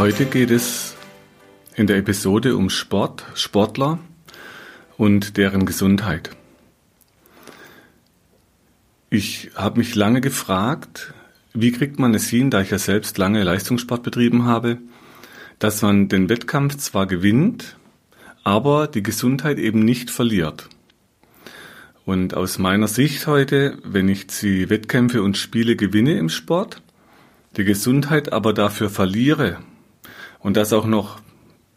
Heute geht es in der Episode um Sport, Sportler und deren Gesundheit. Ich habe mich lange gefragt, wie kriegt man es hin, da ich ja selbst lange Leistungssport betrieben habe, dass man den Wettkampf zwar gewinnt, aber die Gesundheit eben nicht verliert. Und aus meiner Sicht heute, wenn ich die Wettkämpfe und Spiele gewinne im Sport, die Gesundheit aber dafür verliere und das auch noch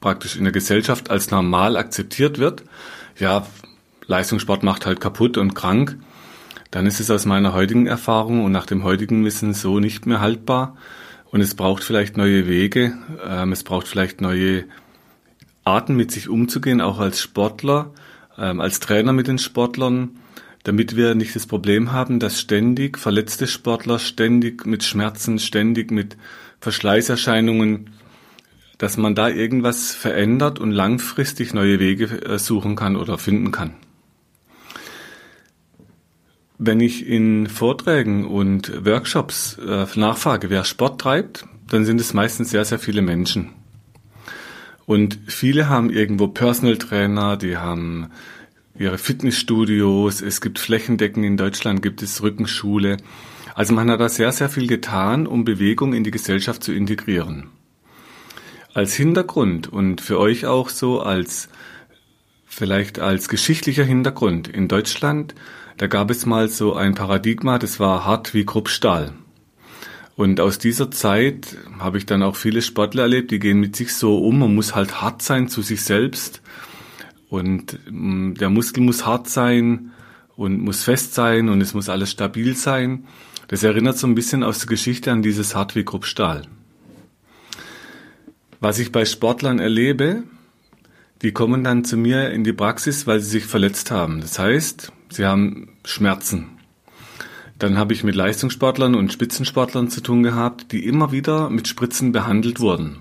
praktisch in der Gesellschaft als normal akzeptiert wird, ja, Leistungssport macht halt kaputt und krank, dann ist es aus meiner heutigen Erfahrung und nach dem heutigen Wissen so nicht mehr haltbar. Und es braucht vielleicht neue Wege, ähm, es braucht vielleicht neue Arten, mit sich umzugehen, auch als Sportler, ähm, als Trainer mit den Sportlern, damit wir nicht das Problem haben, dass ständig verletzte Sportler ständig mit Schmerzen, ständig mit Verschleißerscheinungen dass man da irgendwas verändert und langfristig neue Wege äh, suchen kann oder finden kann. Wenn ich in Vorträgen und Workshops äh, nachfrage, wer Sport treibt, dann sind es meistens sehr, sehr viele Menschen. Und viele haben irgendwo Personal Trainer, die haben ihre Fitnessstudios, es gibt Flächendecken in Deutschland, gibt es Rückenschule. Also man hat da sehr, sehr viel getan, um Bewegung in die Gesellschaft zu integrieren als Hintergrund und für euch auch so als vielleicht als geschichtlicher Hintergrund. In Deutschland, da gab es mal so ein Paradigma, das war hart wie Kruppstahl. Und aus dieser Zeit habe ich dann auch viele Sportler erlebt, die gehen mit sich so um, man muss halt hart sein zu sich selbst. Und mm, der Muskel muss hart sein und muss fest sein und es muss alles stabil sein. Das erinnert so ein bisschen aus der Geschichte an dieses hart wie Kruppstahl. Was ich bei Sportlern erlebe, die kommen dann zu mir in die Praxis, weil sie sich verletzt haben. Das heißt, sie haben Schmerzen. Dann habe ich mit Leistungssportlern und Spitzensportlern zu tun gehabt, die immer wieder mit Spritzen behandelt wurden.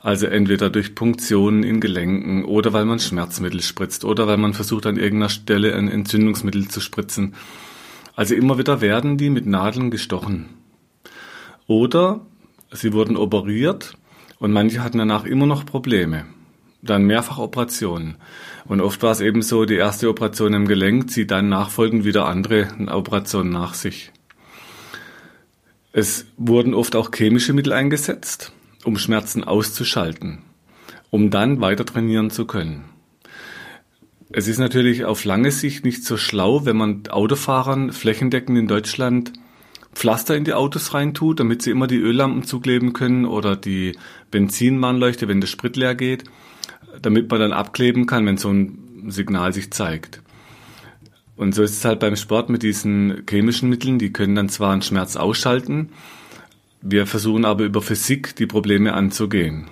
Also entweder durch Punktionen in Gelenken oder weil man Schmerzmittel spritzt oder weil man versucht an irgendeiner Stelle ein Entzündungsmittel zu spritzen. Also immer wieder werden die mit Nadeln gestochen. Oder sie wurden operiert und manche hatten danach immer noch Probleme. Dann mehrfach Operationen. Und oft war es eben so, die erste Operation im Gelenk zieht dann nachfolgend wieder andere Operationen nach sich. Es wurden oft auch chemische Mittel eingesetzt, um Schmerzen auszuschalten, um dann weiter trainieren zu können. Es ist natürlich auf lange Sicht nicht so schlau, wenn man Autofahrern flächendeckend in Deutschland Pflaster in die Autos reintut, damit sie immer die Öllampen zukleben können oder die Benzinwarnleuchte, wenn der Sprit leer geht, damit man dann abkleben kann, wenn so ein Signal sich zeigt. Und so ist es halt beim Sport mit diesen chemischen Mitteln, die können dann zwar einen Schmerz ausschalten, wir versuchen aber über Physik die Probleme anzugehen.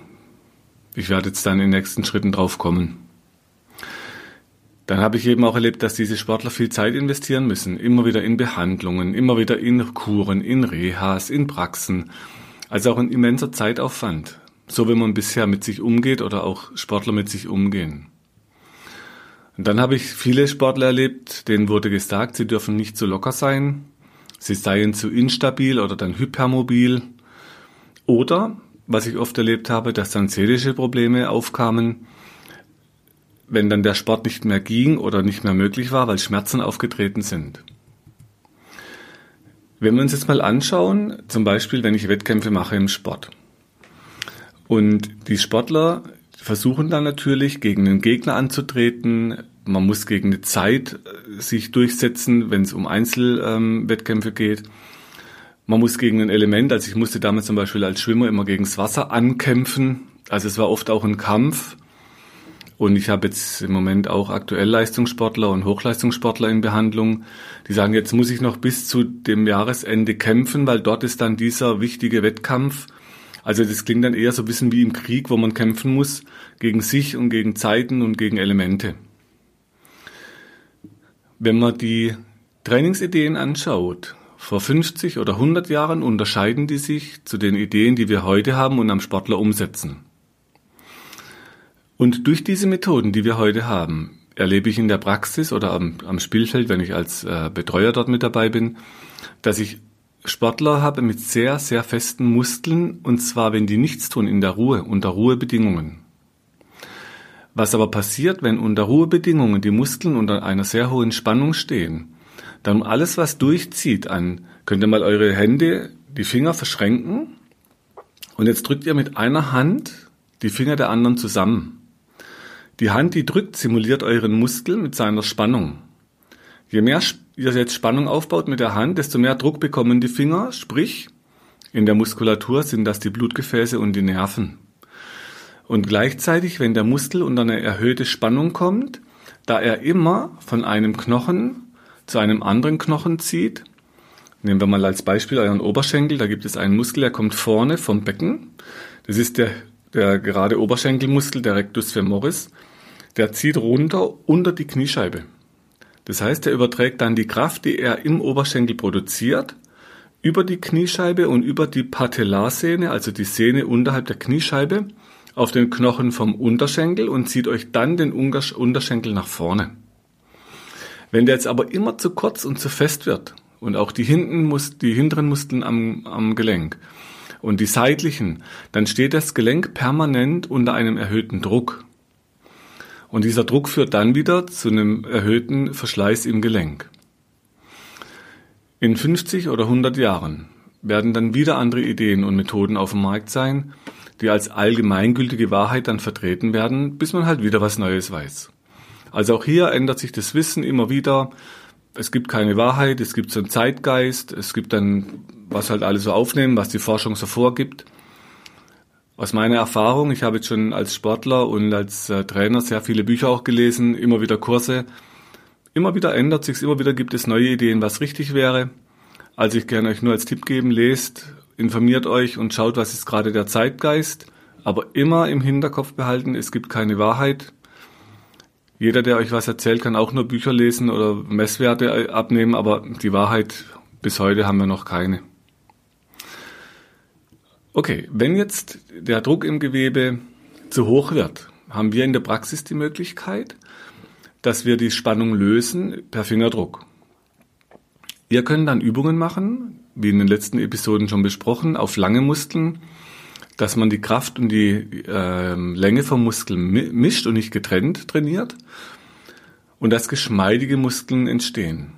Ich werde jetzt dann in den nächsten Schritten drauf kommen. Dann habe ich eben auch erlebt, dass diese Sportler viel Zeit investieren müssen, immer wieder in Behandlungen, immer wieder in Kuren, in Rehas, in Praxen. Also auch ein immenser Zeitaufwand, so wie man bisher mit sich umgeht oder auch Sportler mit sich umgehen. Und dann habe ich viele Sportler erlebt, denen wurde gesagt, sie dürfen nicht zu locker sein, sie seien zu instabil oder dann hypermobil. Oder, was ich oft erlebt habe, dass dann seelische Probleme aufkamen, wenn dann der Sport nicht mehr ging oder nicht mehr möglich war, weil Schmerzen aufgetreten sind. Wenn wir uns jetzt mal anschauen, zum Beispiel, wenn ich Wettkämpfe mache im Sport. Und die Sportler versuchen dann natürlich, gegen einen Gegner anzutreten. Man muss gegen eine Zeit äh, sich durchsetzen, wenn es um Einzelwettkämpfe ähm, geht. Man muss gegen ein Element, also ich musste damals zum Beispiel als Schwimmer immer gegen das Wasser ankämpfen. Also es war oft auch ein Kampf. Und ich habe jetzt im Moment auch aktuell Leistungssportler und Hochleistungssportler in Behandlung, die sagen, jetzt muss ich noch bis zu dem Jahresende kämpfen, weil dort ist dann dieser wichtige Wettkampf. Also das klingt dann eher so ein bisschen wie im Krieg, wo man kämpfen muss gegen sich und gegen Zeiten und gegen Elemente. Wenn man die Trainingsideen anschaut, vor 50 oder 100 Jahren unterscheiden die sich zu den Ideen, die wir heute haben und am Sportler umsetzen. Und durch diese Methoden, die wir heute haben, erlebe ich in der Praxis oder am, am Spielfeld, wenn ich als äh, Betreuer dort mit dabei bin, dass ich Sportler habe mit sehr, sehr festen Muskeln und zwar, wenn die nichts tun, in der Ruhe, unter Ruhebedingungen. Was aber passiert, wenn unter Ruhebedingungen die Muskeln unter einer sehr hohen Spannung stehen, dann alles, was durchzieht an, könnt ihr mal eure Hände, die Finger verschränken und jetzt drückt ihr mit einer Hand die Finger der anderen zusammen. Die Hand, die drückt, simuliert euren Muskel mit seiner Spannung. Je mehr ihr jetzt Spannung aufbaut mit der Hand, desto mehr Druck bekommen die Finger, sprich, in der Muskulatur sind das die Blutgefäße und die Nerven. Und gleichzeitig, wenn der Muskel unter eine erhöhte Spannung kommt, da er immer von einem Knochen zu einem anderen Knochen zieht, nehmen wir mal als Beispiel euren Oberschenkel, da gibt es einen Muskel, der kommt vorne vom Becken, das ist der, der gerade Oberschenkelmuskel, der Rectus femoris, der zieht runter unter die Kniescheibe. Das heißt, er überträgt dann die Kraft, die er im Oberschenkel produziert, über die Kniescheibe und über die Patellarsehne, also die Sehne unterhalb der Kniescheibe, auf den Knochen vom Unterschenkel und zieht euch dann den Unterschenkel nach vorne. Wenn der jetzt aber immer zu kurz und zu fest wird und auch die, hinten muss, die hinteren Muskeln am, am Gelenk und die seitlichen, dann steht das Gelenk permanent unter einem erhöhten Druck. Und dieser Druck führt dann wieder zu einem erhöhten Verschleiß im Gelenk. In 50 oder 100 Jahren werden dann wieder andere Ideen und Methoden auf dem Markt sein, die als allgemeingültige Wahrheit dann vertreten werden, bis man halt wieder was Neues weiß. Also auch hier ändert sich das Wissen immer wieder. Es gibt keine Wahrheit, es gibt so einen Zeitgeist, es gibt dann, was halt alles so aufnehmen, was die Forschung so vorgibt. Aus meiner Erfahrung, ich habe jetzt schon als Sportler und als äh, Trainer sehr viele Bücher auch gelesen, immer wieder Kurse. Immer wieder ändert sich's, immer wieder gibt es neue Ideen, was richtig wäre. Also ich kann euch nur als Tipp geben, lest, informiert euch und schaut, was ist gerade der Zeitgeist. Aber immer im Hinterkopf behalten, es gibt keine Wahrheit. Jeder, der euch was erzählt, kann auch nur Bücher lesen oder Messwerte abnehmen, aber die Wahrheit bis heute haben wir noch keine. Okay, wenn jetzt der Druck im Gewebe zu hoch wird, haben wir in der Praxis die Möglichkeit, dass wir die Spannung lösen per Fingerdruck. Ihr könnt dann Übungen machen, wie in den letzten Episoden schon besprochen, auf lange Muskeln, dass man die Kraft und die äh, Länge vom Muskel mischt und nicht getrennt trainiert und dass geschmeidige Muskeln entstehen.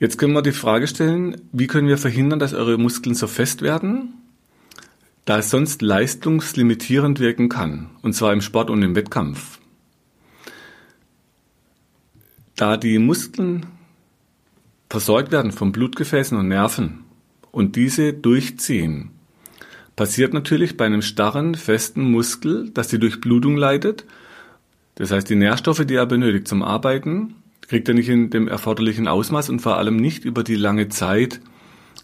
Jetzt können wir die Frage stellen, wie können wir verhindern, dass eure Muskeln so fest werden, da es sonst leistungslimitierend wirken kann, und zwar im Sport und im Wettkampf. Da die Muskeln versorgt werden von Blutgefäßen und Nerven und diese durchziehen, passiert natürlich bei einem starren, festen Muskel, dass die Durchblutung leidet. Das heißt, die Nährstoffe, die er benötigt zum Arbeiten, kriegt er nicht in dem erforderlichen Ausmaß und vor allem nicht über die lange Zeit.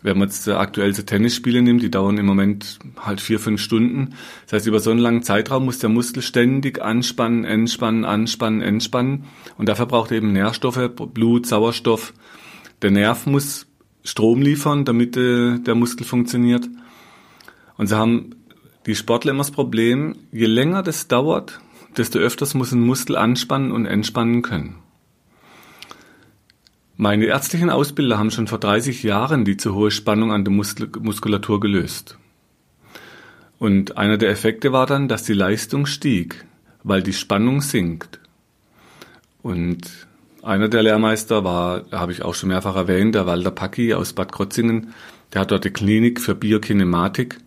Wenn man jetzt aktuellste Tennisspiele nimmt, die dauern im Moment halt vier, fünf Stunden. Das heißt, über so einen langen Zeitraum muss der Muskel ständig anspannen, entspannen, anspannen, entspannen. Und dafür braucht er eben Nährstoffe, Blut, Sauerstoff. Der Nerv muss Strom liefern, damit äh, der Muskel funktioniert. Und so haben die Sportler immer das Problem, je länger das dauert, desto öfters muss ein Muskel anspannen und entspannen können. Meine ärztlichen Ausbilder haben schon vor 30 Jahren die zu hohe Spannung an der Muskulatur gelöst. Und einer der Effekte war dann, dass die Leistung stieg, weil die Spannung sinkt. Und einer der Lehrmeister war, habe ich auch schon mehrfach erwähnt, der Walter Packi aus Bad Krotzingen. Der hat dort die Klinik für Biokinematik.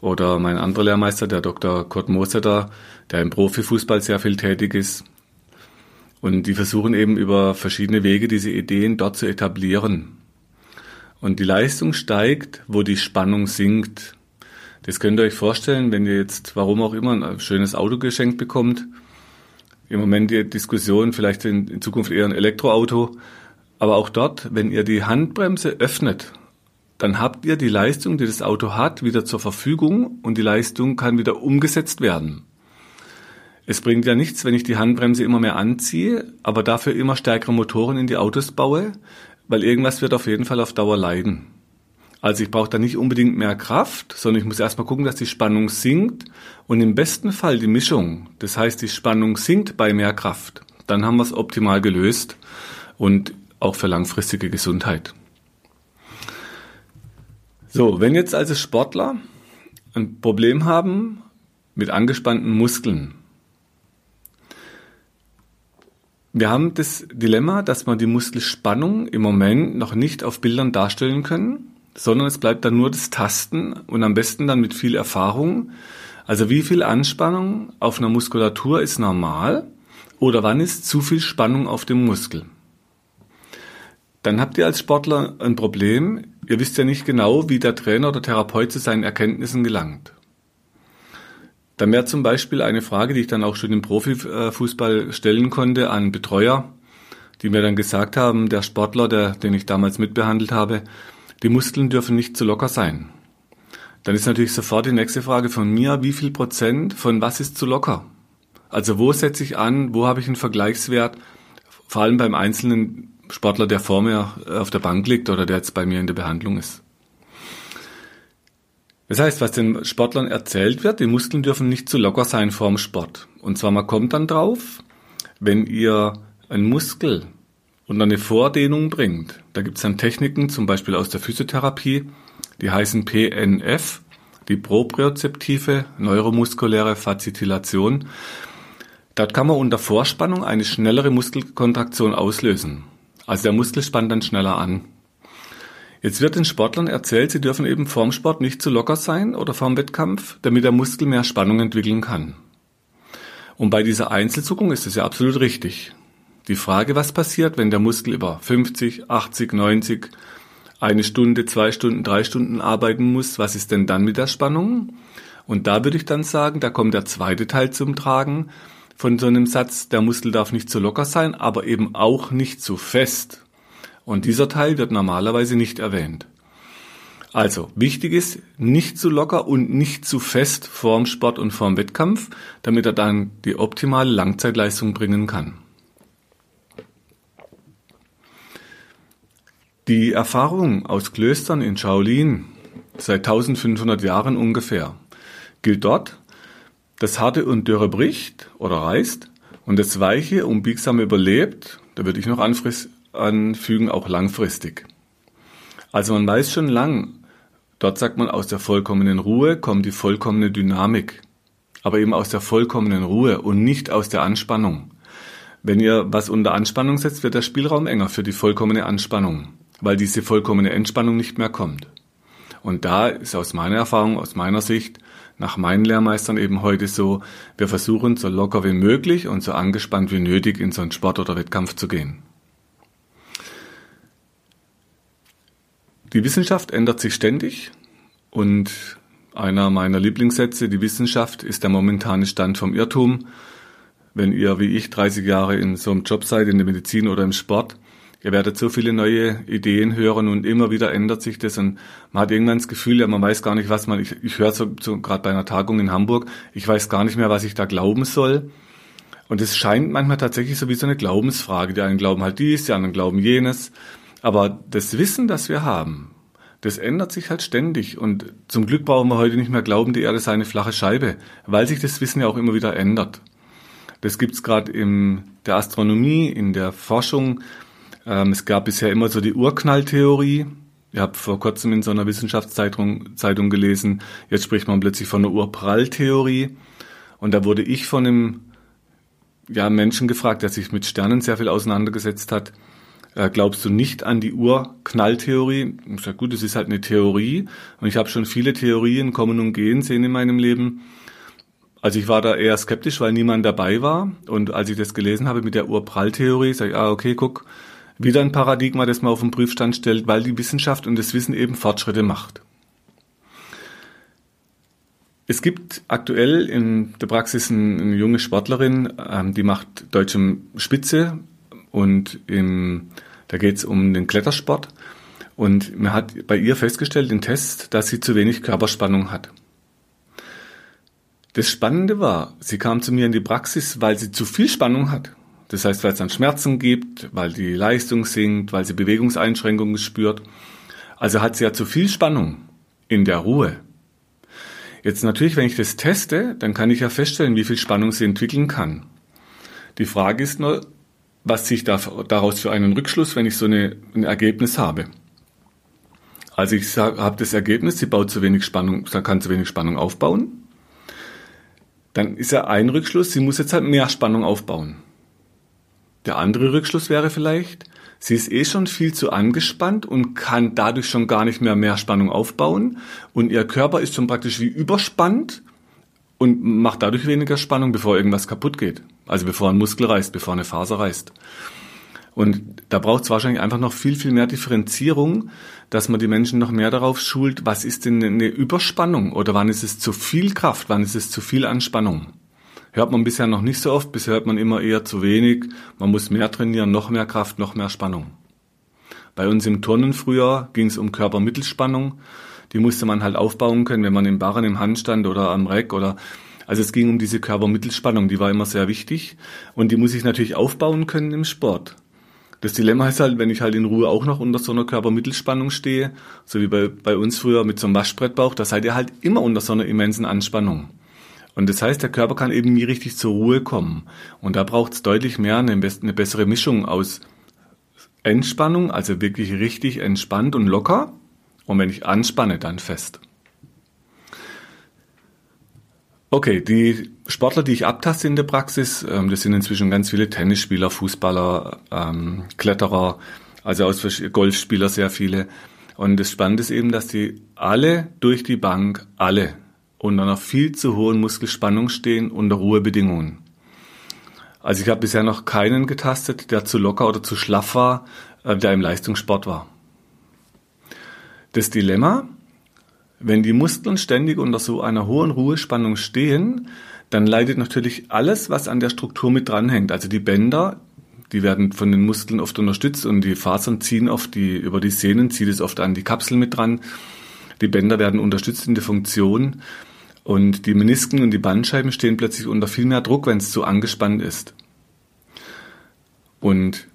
Oder mein anderer Lehrmeister, der Dr. Kurt Moseter, der im Profifußball sehr viel tätig ist. Und die versuchen eben über verschiedene Wege diese Ideen dort zu etablieren. Und die Leistung steigt, wo die Spannung sinkt. Das könnt ihr euch vorstellen, wenn ihr jetzt, warum auch immer, ein schönes Auto geschenkt bekommt. Im Moment die Diskussion, vielleicht in, Zukunft eher ein Elektroauto. Aber auch dort, wenn ihr die Handbremse öffnet, dann habt ihr die Leistung, die das Auto hat, wieder zur Verfügung und die Leistung kann wieder umgesetzt werden. Es bringt ja nichts, wenn ich die Handbremse immer mehr anziehe, aber dafür immer stärkere Motoren in die Autos baue, weil irgendwas wird auf jeden Fall auf Dauer leiden. Also ich brauche da nicht unbedingt mehr Kraft, sondern ich muss erstmal gucken, dass die Spannung sinkt und im besten Fall die Mischung. Das heißt, die Spannung sinkt bei mehr Kraft. Dann haben wir es optimal gelöst und auch für langfristige Gesundheit. So, wenn jetzt also Sportler ein Problem haben mit angespannten Muskeln, wir haben das Dilemma, dass wir die Muskelspannung im Moment noch nicht auf Bildern darstellen können, sondern es bleibt dann nur das Tasten und am besten dann mit viel Erfahrung. Also wie viel Anspannung auf einer Muskulatur ist normal oder wann ist zu viel Spannung auf dem Muskel? Dann habt ihr als Sportler ein Problem. Ihr wisst ja nicht genau, wie der Trainer oder Therapeut zu seinen Erkenntnissen gelangt. Dann wäre zum Beispiel eine Frage, die ich dann auch schon im Profifußball stellen konnte an Betreuer, die mir dann gesagt haben, der Sportler, der, den ich damals mitbehandelt habe, die Muskeln dürfen nicht zu locker sein. Dann ist natürlich sofort die nächste Frage von mir, wie viel Prozent von was ist zu locker? Also wo setze ich an, wo habe ich einen Vergleichswert, vor allem beim einzelnen Sportler, der vor mir auf der Bank liegt oder der jetzt bei mir in der Behandlung ist. Das heißt, was den Sportlern erzählt wird, die Muskeln dürfen nicht zu locker sein vorm Sport. Und zwar, man kommt dann drauf, wenn ihr einen Muskel unter eine Vordehnung bringt. Da gibt es dann Techniken, zum Beispiel aus der Physiotherapie, die heißen PNF, die propriozeptive neuromuskuläre Fazitillation. Dort kann man unter Vorspannung eine schnellere Muskelkontraktion auslösen. Also der Muskel spannt dann schneller an. Jetzt wird den Sportlern erzählt, sie dürfen eben vorm Sport nicht zu locker sein oder vorm Wettkampf, damit der Muskel mehr Spannung entwickeln kann. Und bei dieser Einzelzuckung ist es ja absolut richtig. Die Frage, was passiert, wenn der Muskel über 50, 80, 90, eine Stunde, zwei Stunden, drei Stunden arbeiten muss, was ist denn dann mit der Spannung? Und da würde ich dann sagen, da kommt der zweite Teil zum Tragen von so einem Satz, der Muskel darf nicht zu locker sein, aber eben auch nicht zu fest. Und dieser Teil wird normalerweise nicht erwähnt. Also, wichtig ist, nicht zu locker und nicht zu fest vorm Sport und vorm Wettkampf, damit er dann die optimale Langzeitleistung bringen kann. Die Erfahrung aus Klöstern in Shaolin seit 1500 Jahren ungefähr gilt dort, das harte und dürre bricht oder reißt und das weiche und biegsame überlebt, da würde ich noch anfügen, auch langfristig. Also man weiß schon lang, dort sagt man, aus der vollkommenen Ruhe kommt die vollkommene Dynamik, aber eben aus der vollkommenen Ruhe und nicht aus der Anspannung. Wenn ihr was unter Anspannung setzt, wird der Spielraum enger für die vollkommene Anspannung, weil diese vollkommene Entspannung nicht mehr kommt. Und da ist aus meiner Erfahrung, aus meiner Sicht, nach meinen Lehrmeistern eben heute so, wir versuchen so locker wie möglich und so angespannt wie nötig in so einen Sport oder Wettkampf zu gehen. Die Wissenschaft ändert sich ständig und einer meiner Lieblingssätze, die Wissenschaft ist der momentane Stand vom Irrtum. Wenn ihr wie ich 30 Jahre in so einem Job seid, in der Medizin oder im Sport, Ihr werdet so viele neue Ideen hören und immer wieder ändert sich das und man hat irgendwann das Gefühl, ja, man weiß gar nicht, was man, ich, ich höre so, so gerade bei einer Tagung in Hamburg, ich weiß gar nicht mehr, was ich da glauben soll. Und es scheint manchmal tatsächlich so wie so eine Glaubensfrage. Die einen glauben halt dies, die anderen glauben jenes. Aber das Wissen, das wir haben, das ändert sich halt ständig. Und zum Glück brauchen wir heute nicht mehr glauben, die Erde sei eine flache Scheibe, weil sich das Wissen ja auch immer wieder ändert. Das gibt's gerade in der Astronomie, in der Forschung. Ähm, es gab bisher immer so die Urknalltheorie. Ich habe vor kurzem in so einer Wissenschaftszeitung Zeitung gelesen, jetzt spricht man plötzlich von der Urpralltheorie. Und da wurde ich von einem ja, Menschen gefragt, der sich mit Sternen sehr viel auseinandergesetzt hat. Äh, glaubst du nicht an die Urknalltheorie? Ich sage, gut, es ist halt eine Theorie. Und ich habe schon viele Theorien kommen und gehen sehen in meinem Leben. Also ich war da eher skeptisch, weil niemand dabei war. Und als ich das gelesen habe mit der Urpralltheorie, sage ich, ah, okay, guck, wieder ein Paradigma, das man auf den Prüfstand stellt, weil die Wissenschaft und das Wissen eben Fortschritte macht. Es gibt aktuell in der Praxis eine, junge Sportlerin, ähm, die macht deutsche Spitze und im, da geht es um den Klettersport. Und man hat bei ihr festgestellt im Test, dass sie zu wenig Körperspannung hat. Das Spannende war, sie kam zu mir in die Praxis, weil sie zu viel Spannung hat. Das heißt, weil es dann Schmerzen gibt, weil die Leistung sinkt, weil sie Bewegungseinschränkungen spürt. Also hat sie ja zu viel Spannung in der Ruhe. Jetzt natürlich, wenn ich das teste, dann kann ich ja feststellen, wie viel Spannung sie entwickeln kann. Die Frage ist nur, was ziehe ich daraus für einen Rückschluss, wenn ich so eine, ein Ergebnis habe. Also ich habe das Ergebnis, sie baut zu wenig Spannung, kann zu wenig Spannung aufbauen. Dann ist ja ein Rückschluss, sie muss jetzt halt mehr Spannung aufbauen. Der andere Rückschluss wäre vielleicht, sie ist eh schon viel zu angespannt und kann dadurch schon gar nicht mehr mehr Spannung aufbauen und ihr Körper ist schon praktisch wie überspannt und macht dadurch weniger Spannung, bevor irgendwas kaputt geht. Also bevor ein Muskel reißt, bevor eine Faser reißt. Und da braucht es wahrscheinlich einfach noch viel, viel mehr Differenzierung, dass man die Menschen noch mehr darauf schult, was ist denn eine Überspannung oder wann ist es zu viel Kraft, wann ist es zu viel Anspannung. Hört man bisher noch nicht so oft, bisher hört man immer eher zu wenig. Man muss mehr trainieren, noch mehr Kraft, noch mehr Spannung. Bei uns im Turnen früher ging es um Körpermittelspannung. Die musste man halt aufbauen können, wenn man im Barren im Handstand oder am Reck oder also es ging um diese Körpermittelspannung, die war immer sehr wichtig und die muss ich natürlich aufbauen können im Sport. Das Dilemma ist halt, wenn ich halt in Ruhe auch noch unter so einer Körpermittelspannung stehe, so wie bei, bei uns früher mit so einem Waschbrettbauch, da seid ihr halt immer unter so einer immensen Anspannung. Und das heißt, der Körper kann eben nie richtig zur Ruhe kommen. Und da braucht es deutlich mehr eine, eine bessere Mischung aus Entspannung, also wirklich richtig entspannt und locker. Und wenn ich anspanne, dann fest. Okay, die Sportler, die ich abtaste in der Praxis, ähm, das sind inzwischen ganz viele Tennisspieler, Fußballer, ähm, Kletterer, also aus Golfspieler sehr viele. Und das Spannende ist eben, dass die alle durch die Bank, alle unter einer viel zu hohen Muskelspannung stehen unter Ruhebedingungen. Also ich habe bisher noch keinen getastet, der zu locker oder zu schlaff war, äh, der im Leistungssport war. Das Dilemma, wenn die Muskeln ständig unter so einer hohen Ruhespannung stehen, dann leidet natürlich alles, was an der Struktur mit dranhängt. Also die Bänder, die werden von den Muskeln oft unterstützt und die Fasern ziehen oft die, über die Sehnen, zieht es oft an die Kapsel mit dran. Die Bänder werden unterstützt in der Funktion und die Menisken und die Bandscheiben stehen plötzlich unter viel mehr Druck, wenn es zu angespannt ist. Und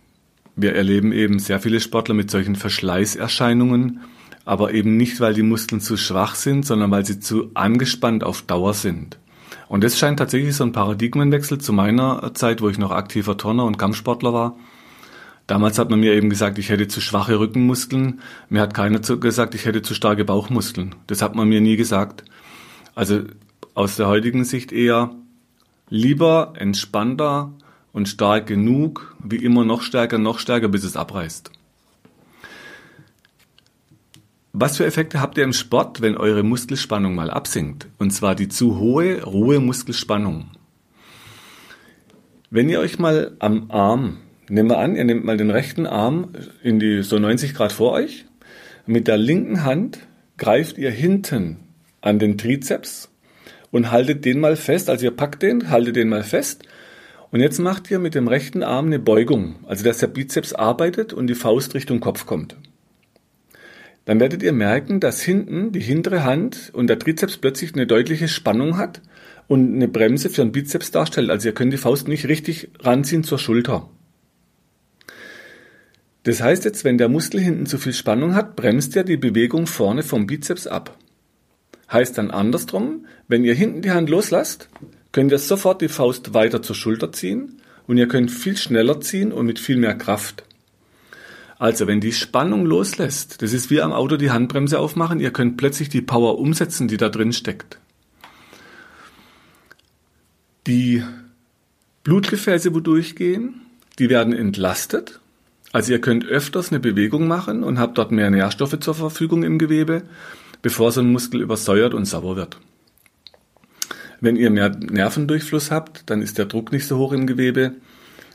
wir erleben eben sehr viele Sportler mit solchen Verschleißerscheinungen, aber eben nicht, weil die Muskeln zu schwach sind, sondern weil sie zu angespannt auf Dauer sind. Und das scheint tatsächlich so ein Paradigmenwechsel zu meiner Zeit, wo ich noch aktiver Turner und Kampfsportler war. Damals hat man mir eben gesagt, ich hätte zu schwache Rückenmuskeln. Mir hat keiner gesagt, ich hätte zu starke Bauchmuskeln. Das hat man mir nie gesagt. Also aus der heutigen Sicht eher lieber entspannter und stark genug, wie immer noch stärker, noch stärker, bis es abreißt. Was für Effekte habt ihr im Sport, wenn eure Muskelspannung mal absinkt? Und zwar die zu hohe Ruhemuskelspannung. Wenn ihr euch mal am Arm, nehmen wir an, ihr nehmt mal den rechten Arm in die so 90 Grad vor euch, mit der linken Hand greift ihr hinten an den Trizeps und haltet den mal fest. Also ihr packt den, haltet den mal fest. Und jetzt macht ihr mit dem rechten Arm eine Beugung, also dass der Bizeps arbeitet und die Faust Richtung Kopf kommt. Dann werdet ihr merken, dass hinten die hintere Hand und der Trizeps plötzlich eine deutliche Spannung hat und eine Bremse für den Bizeps darstellt. Also ihr könnt die Faust nicht richtig ranziehen zur Schulter. Das heißt jetzt, wenn der Muskel hinten zu viel Spannung hat, bremst er die Bewegung vorne vom Bizeps ab. Heißt dann andersrum, wenn ihr hinten die Hand loslasst, könnt ihr sofort die Faust weiter zur Schulter ziehen und ihr könnt viel schneller ziehen und mit viel mehr Kraft. Also wenn die Spannung loslässt, das ist wie am Auto die Handbremse aufmachen, ihr könnt plötzlich die Power umsetzen, die da drin steckt. Die Blutgefäße, wo durchgehen, die werden entlastet. Also ihr könnt öfters eine Bewegung machen und habt dort mehr Nährstoffe zur Verfügung im Gewebe bevor so ein Muskel übersäuert und sauer wird. Wenn ihr mehr Nervendurchfluss habt, dann ist der Druck nicht so hoch im Gewebe.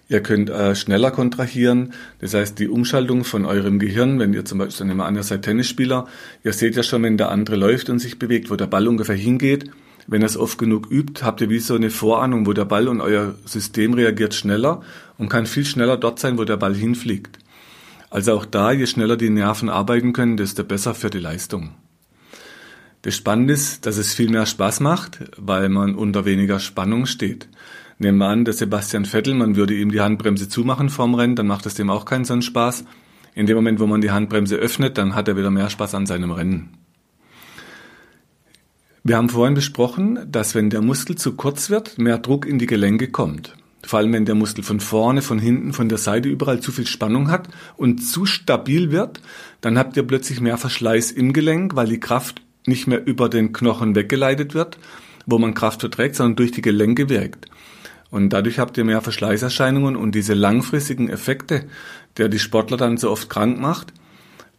Ihr könnt äh, schneller kontrahieren. Das heißt, die Umschaltung von eurem Gehirn, wenn ihr zum Beispiel, nehmen wir an, ihr seid Tennisspieler, ihr seht ja schon, wenn der andere läuft und sich bewegt, wo der Ball ungefähr hingeht. Wenn ihr es oft genug übt, habt ihr wie so eine Vorahnung, wo der Ball und euer System reagiert schneller und kann viel schneller dort sein, wo der Ball hinfliegt. Also auch da, je schneller die Nerven arbeiten können, desto besser für die Leistung. Das Spannende ist, dass es viel mehr Spaß macht, weil man unter weniger Spannung steht. Nehmen wir an, der Sebastian Vettel, man würde ihm die Handbremse zumachen vorm Rennen, dann macht es dem auch keinen so einen Spaß. In dem Moment, wo man die Handbremse öffnet, dann hat er wieder mehr Spaß an seinem Rennen. Wir haben vorhin besprochen, dass wenn der Muskel zu kurz wird, mehr Druck in die Gelenke kommt. Vor allem wenn der Muskel von vorne, von hinten, von der Seite überall zu viel Spannung hat und zu stabil wird, dann habt ihr plötzlich mehr Verschleiß im Gelenk, weil die Kraft nicht mehr über den Knochen weggeleitet wird, wo man Kraft verträgt, sondern durch die Gelenke wirkt. Und dadurch habt ihr mehr Verschleißerscheinungen und diese langfristigen Effekte, der die Sportler dann so oft krank macht,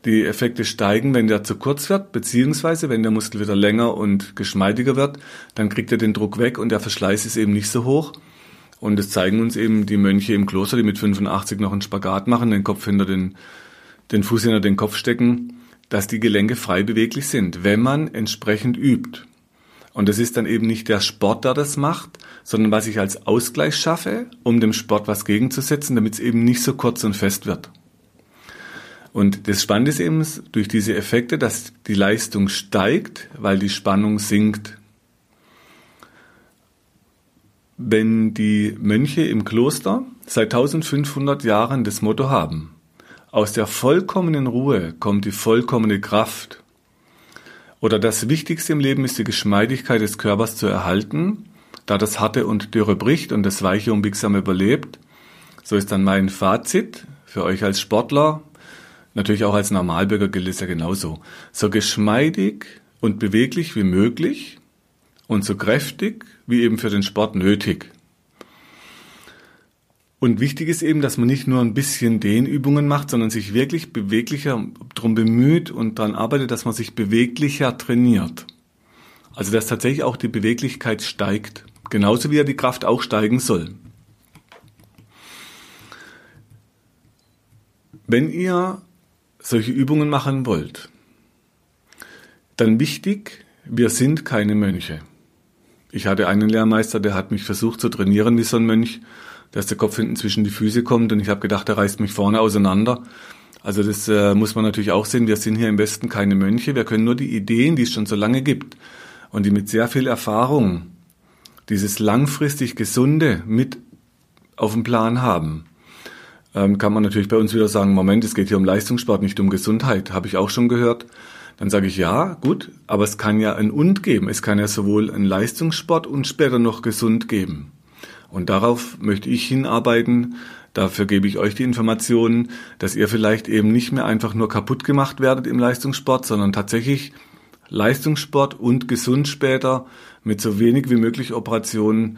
die Effekte steigen, wenn der zu kurz wird, beziehungsweise wenn der Muskel wieder länger und geschmeidiger wird, dann kriegt er den Druck weg und der Verschleiß ist eben nicht so hoch. Und das zeigen uns eben die Mönche im Kloster, die mit 85 noch einen Spagat machen, den Kopf hinter den, den Fuß hinter den Kopf stecken, dass die Gelenke frei beweglich sind, wenn man entsprechend übt. Und das ist dann eben nicht der Sport, der das macht, sondern was ich als Ausgleich schaffe, um dem Sport was gegenzusetzen, damit es eben nicht so kurz und fest wird. Und das Spannende ist eben durch diese Effekte, dass die Leistung steigt, weil die Spannung sinkt. Wenn die Mönche im Kloster seit 1500 Jahren das Motto haben, aus der vollkommenen Ruhe kommt die vollkommene Kraft, oder das Wichtigste im Leben ist die Geschmeidigkeit des Körpers zu erhalten, da das Harte und Dürre bricht und das Weiche unbiegsam überlebt, so ist dann mein Fazit für euch als Sportler, Natürlich auch als Normalbürger gilt es ja genauso. So geschmeidig und beweglich wie möglich und so kräftig wie eben für den Sport nötig. Und wichtig ist eben, dass man nicht nur ein bisschen Dehnübungen macht, sondern sich wirklich beweglicher darum bemüht und daran arbeitet, dass man sich beweglicher trainiert. Also dass tatsächlich auch die Beweglichkeit steigt. Genauso wie ja die Kraft auch steigen soll. Wenn ihr solche Übungen machen wollt, dann wichtig, wir sind keine Mönche. Ich hatte einen Lehrmeister, der hat mich versucht zu trainieren wie so ein Mönch, dass der Kopf hinten zwischen die Füße kommt und ich habe gedacht, der reißt mich vorne auseinander. Also das äh, muss man natürlich auch sehen. Wir sind hier im Westen keine Mönche. Wir können nur die Ideen, die es schon so lange gibt und die mit sehr viel Erfahrung dieses langfristig Gesunde mit auf dem Plan haben ähm, kann man natürlich bei uns wieder sagen, Moment, es geht hier um Leistungssport, nicht um Gesundheit. Habe ich auch schon gehört. Dann sage ich ja, gut, aber es kann ja ein Und geben. Es kann ja sowohl ein Leistungssport und später noch gesund geben. Und darauf möchte ich hinarbeiten. Dafür gebe ich euch die Informationen, dass ihr vielleicht eben nicht mehr einfach nur kaputt gemacht werdet im Leistungssport, sondern tatsächlich Leistungssport und gesund später mit so wenig wie möglich Operationen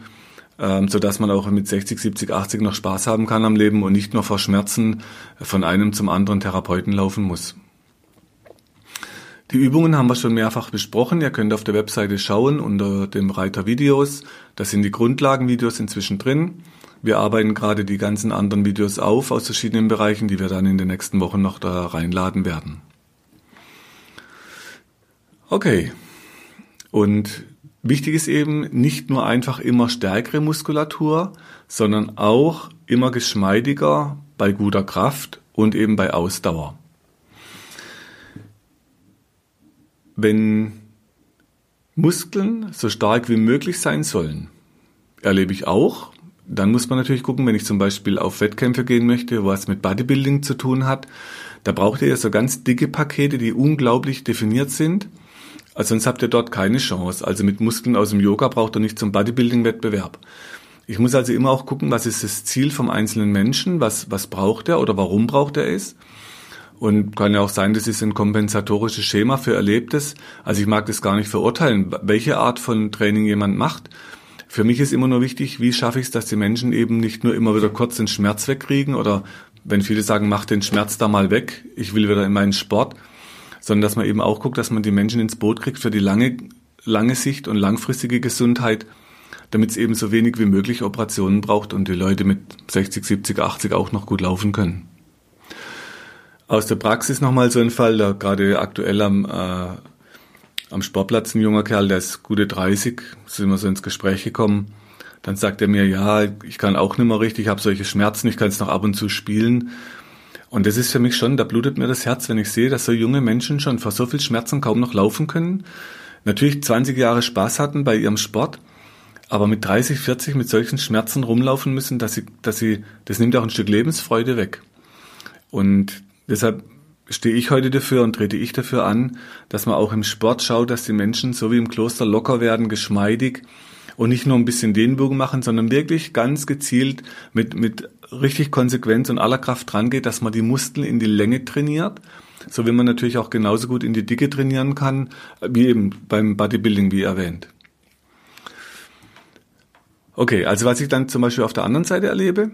ähm, so dass man auch mit 60, 70, 80 noch Spaß haben kann am Leben und nicht nur vor Schmerzen von einem zum anderen Therapeuten laufen muss. Die Übungen haben wir schon mehrfach besprochen. Ihr könnt auf der Webseite schauen unter dem Reiter Videos. Da sind die Grundlagenvideos inzwischen drin. Wir arbeiten gerade die ganzen anderen Videos auf aus verschiedenen Bereichen, die wir dann in den nächsten Wochen noch da reinladen werden. Okay. Und Wichtig ist eben nicht nur einfach immer stärkere Muskulatur, sondern auch immer geschmeidiger bei guter Kraft und eben bei Ausdauer. Wenn Muskeln so stark wie möglich sein sollen, erlebe ich auch, dann muss man natürlich gucken, wenn ich zum Beispiel auf Wettkämpfe gehen möchte, was mit Bodybuilding zu tun hat, da braucht ihr ja so ganz dicke Pakete, die unglaublich definiert sind also sonst habt ihr dort keine Chance. Also mit Muskeln aus dem Yoga braucht ihr nicht zum Bodybuilding-Wettbewerb. Ich muss also immer auch gucken, was ist das Ziel vom einzelnen Menschen, was, was braucht er oder warum braucht er es. Und kann ja auch sein, das ist ein kompensatorisches Schema für Erlebtes. Also ich mag das gar nicht verurteilen, welche Art von Training jemand macht. Für mich ist immer nur wichtig, wie schaffe ich es, dass die Menschen eben nicht nur immer wieder kurz den Schmerz wegkriegen oder wenn viele sagen, mach den Schmerz da mal weg, ich will wieder in meinen Sport, sondern dass man eben auch guckt, dass man die Menschen ins Boot kriegt für die lange, lange Sicht und langfristige Gesundheit, damit es eben so wenig wie möglich Operationen braucht und die Leute mit 60, 70, 80 auch noch gut laufen können. Aus der Praxis nochmal so ein Fall, da gerade aktuell am, äh, am Sportplatz ein junger Kerl, der ist gute 30, sind wir so ins Gespräch gekommen. Dann sagt er mir, ja, ich kann auch nicht mehr richtig, ich habe solche Schmerzen, ich kann es noch ab und zu spielen. Und das ist für mich schon, da blutet mir das Herz, wenn ich sehe, dass so junge Menschen schon vor so viel Schmerzen kaum noch laufen können. Natürlich 20 Jahre Spaß hatten bei ihrem Sport, aber mit 30, 40 mit solchen Schmerzen rumlaufen müssen, dass sie, dass sie, das nimmt auch ein Stück Lebensfreude weg. Und deshalb stehe ich heute dafür und trete ich dafür an, dass man auch im Sport schaut, dass die Menschen so wie im Kloster locker werden, geschmeidig und nicht nur ein bisschen Dehnübungen machen, sondern wirklich ganz gezielt mit, mit richtig Konsequenz und aller Kraft dran geht, dass man die Muskeln in die Länge trainiert, so wie man natürlich auch genauso gut in die Dicke trainieren kann, wie eben beim Bodybuilding, wie erwähnt. Okay, also was ich dann zum Beispiel auf der anderen Seite erlebe,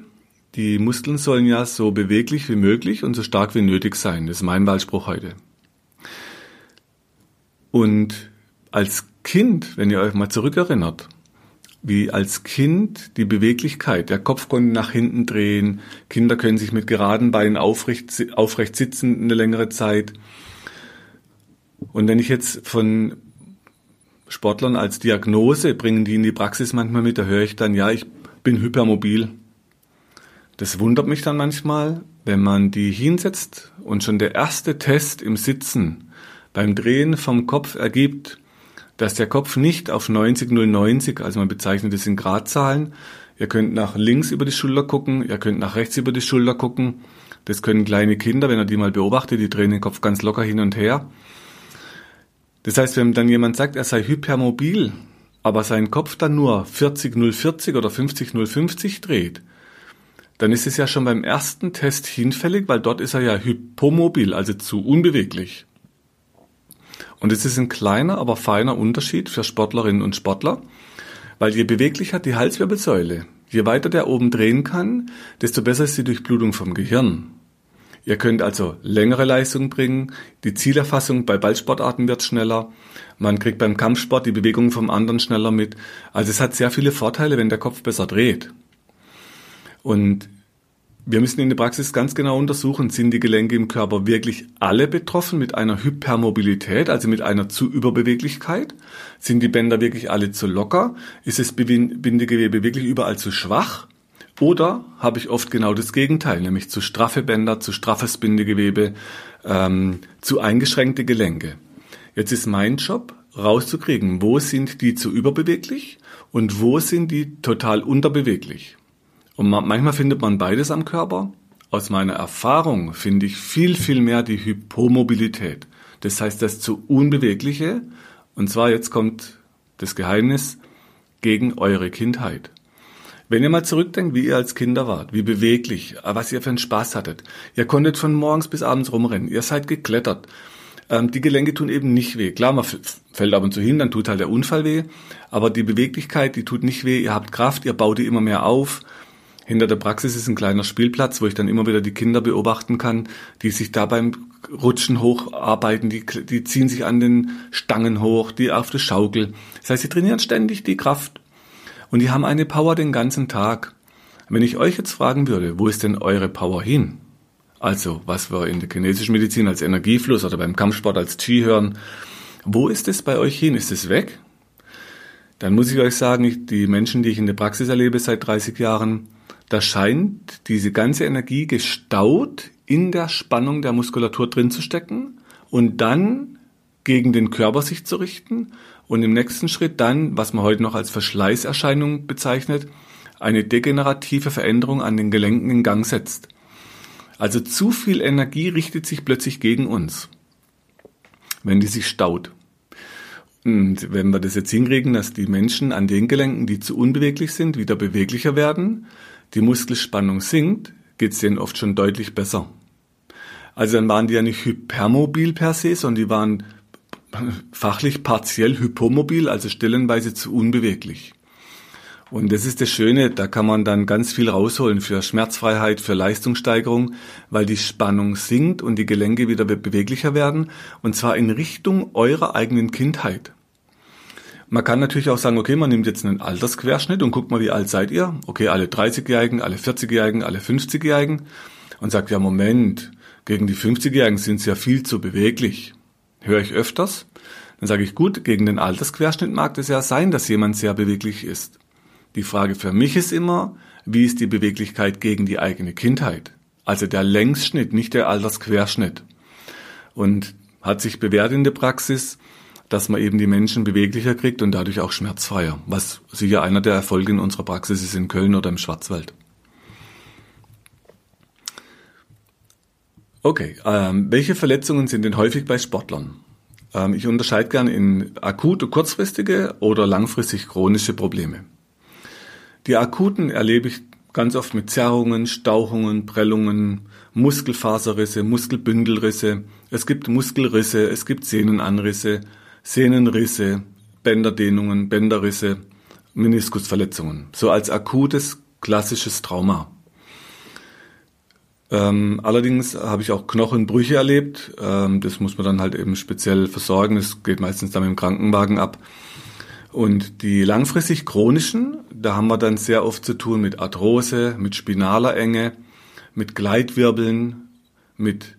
die Muskeln sollen ja so beweglich wie möglich und so stark wie nötig sein. Das ist mein Wahlspruch heute. Und als Kind, wenn ihr euch mal zurückerinnert, wie als Kind die Beweglichkeit, der Kopf konnte nach hinten drehen, Kinder können sich mit geraden Beinen aufrecht, aufrecht sitzen eine längere Zeit. Und wenn ich jetzt von Sportlern als Diagnose bringen die in die Praxis manchmal mit, da höre ich dann, ja, ich bin hypermobil. Das wundert mich dann manchmal, wenn man die hinsetzt und schon der erste Test im Sitzen beim Drehen vom Kopf ergibt, dass der Kopf nicht auf 90 090, also man bezeichnet es in Gradzahlen, ihr könnt nach links über die Schulter gucken, ihr könnt nach rechts über die Schulter gucken. Das können kleine Kinder, wenn ihr die mal beobachtet, die drehen den Kopf ganz locker hin und her. Das heißt, wenn dann jemand sagt, er sei hypermobil, aber sein Kopf dann nur 40 040 oder 50 050 dreht, dann ist es ja schon beim ersten Test hinfällig, weil dort ist er ja hypomobil, also zu unbeweglich. Und es ist ein kleiner, aber feiner Unterschied für Sportlerinnen und Sportler, weil je beweglicher die Halswirbelsäule, je weiter der oben drehen kann, desto besser ist die Durchblutung vom Gehirn. Ihr könnt also längere Leistungen bringen, die Zielerfassung bei Ballsportarten wird schneller, man kriegt beim Kampfsport die Bewegung vom anderen schneller mit. Also es hat sehr viele Vorteile, wenn der Kopf besser dreht. Und wir müssen in der Praxis ganz genau untersuchen, sind die Gelenke im Körper wirklich alle betroffen mit einer Hypermobilität, also mit einer zu Überbeweglichkeit? Sind die Bänder wirklich alle zu locker? Ist das Bindegewebe wirklich überall zu schwach? Oder habe ich oft genau das Gegenteil, nämlich zu straffe Bänder, zu straffes Bindegewebe, ähm, zu eingeschränkte Gelenke. Jetzt ist mein Job, rauszukriegen, wo sind die zu überbeweglich und wo sind die total unterbeweglich. Und manchmal findet man beides am Körper. Aus meiner Erfahrung finde ich viel, viel mehr die Hypomobilität. Das heißt, das zu Unbewegliche. Und zwar jetzt kommt das Geheimnis gegen eure Kindheit. Wenn ihr mal zurückdenkt, wie ihr als Kinder wart, wie beweglich, was ihr für einen Spaß hattet. Ihr konntet von morgens bis abends rumrennen, ihr seid geklettert. Ähm, die Gelenke tun eben nicht weh. Klar, man fällt ab und zu hin, dann tut halt der Unfall weh. Aber die Beweglichkeit, die tut nicht weh. Ihr habt Kraft, ihr baut die immer mehr auf. Hinter der Praxis ist ein kleiner Spielplatz, wo ich dann immer wieder die Kinder beobachten kann, die sich da beim Rutschen hocharbeiten, die, die ziehen sich an den Stangen hoch, die auf der Schaukel. Das heißt, sie trainieren ständig die Kraft. Und die haben eine Power den ganzen Tag. Wenn ich euch jetzt fragen würde, wo ist denn eure Power hin? Also, was wir in der chinesischen Medizin als Energiefluss oder beim Kampfsport als Qi hören, wo ist es bei euch hin? Ist es weg? Dann muss ich euch sagen, die Menschen, die ich in der Praxis erlebe seit 30 Jahren, da scheint diese ganze Energie gestaut in der Spannung der Muskulatur drin zu stecken und dann gegen den Körper sich zu richten und im nächsten Schritt dann, was man heute noch als Verschleißerscheinung bezeichnet, eine degenerative Veränderung an den Gelenken in Gang setzt. Also zu viel Energie richtet sich plötzlich gegen uns, wenn die sich staut. Und wenn wir das jetzt hinkriegen, dass die Menschen an den Gelenken, die zu unbeweglich sind, wieder beweglicher werden, die Muskelspannung sinkt, geht es denen oft schon deutlich besser. Also dann waren die ja nicht hypermobil per se, sondern die waren fachlich partiell hypomobil, also stellenweise zu unbeweglich. Und das ist das Schöne, da kann man dann ganz viel rausholen für Schmerzfreiheit, für Leistungssteigerung, weil die Spannung sinkt und die Gelenke wieder beweglicher werden, und zwar in Richtung eurer eigenen Kindheit. Man kann natürlich auch sagen, okay, man nimmt jetzt einen Altersquerschnitt und guckt mal, wie alt seid ihr? Okay, alle 30-Jährigen, alle 40-Jährigen, alle 50-Jährigen und sagt, ja, Moment, gegen die 50-Jährigen sind sie ja viel zu beweglich höre ich öfters. Dann sage ich, gut, gegen den Altersquerschnitt mag es ja sein, dass jemand sehr beweglich ist. Die Frage für mich ist immer, wie ist die Beweglichkeit gegen die eigene Kindheit? Also der Längsschnitt, nicht der Altersquerschnitt. Und hat sich bewährt in der Praxis, dass man eben die Menschen beweglicher kriegt und dadurch auch schmerzfreier, was sicher einer der Erfolge in unserer Praxis ist in Köln oder im Schwarzwald. Okay, ähm, welche Verletzungen sind denn häufig bei Sportlern? Ähm, ich unterscheide gern in akute, kurzfristige oder langfristig chronische Probleme. Die akuten erlebe ich ganz oft mit Zerrungen, Stauchungen, Prellungen, Muskelfaserrisse, Muskelbündelrisse. Es gibt Muskelrisse, es gibt Sehnenanrisse, Sehnenrisse, Bänderdehnungen, Bänderrisse, Meniskusverletzungen. So als akutes, klassisches Trauma. Ähm, allerdings habe ich auch Knochenbrüche erlebt. Ähm, das muss man dann halt eben speziell versorgen. Das geht meistens dann mit dem Krankenwagen ab. Und die langfristig chronischen, da haben wir dann sehr oft zu tun mit Arthrose, mit spinaler Enge, mit Gleitwirbeln, mit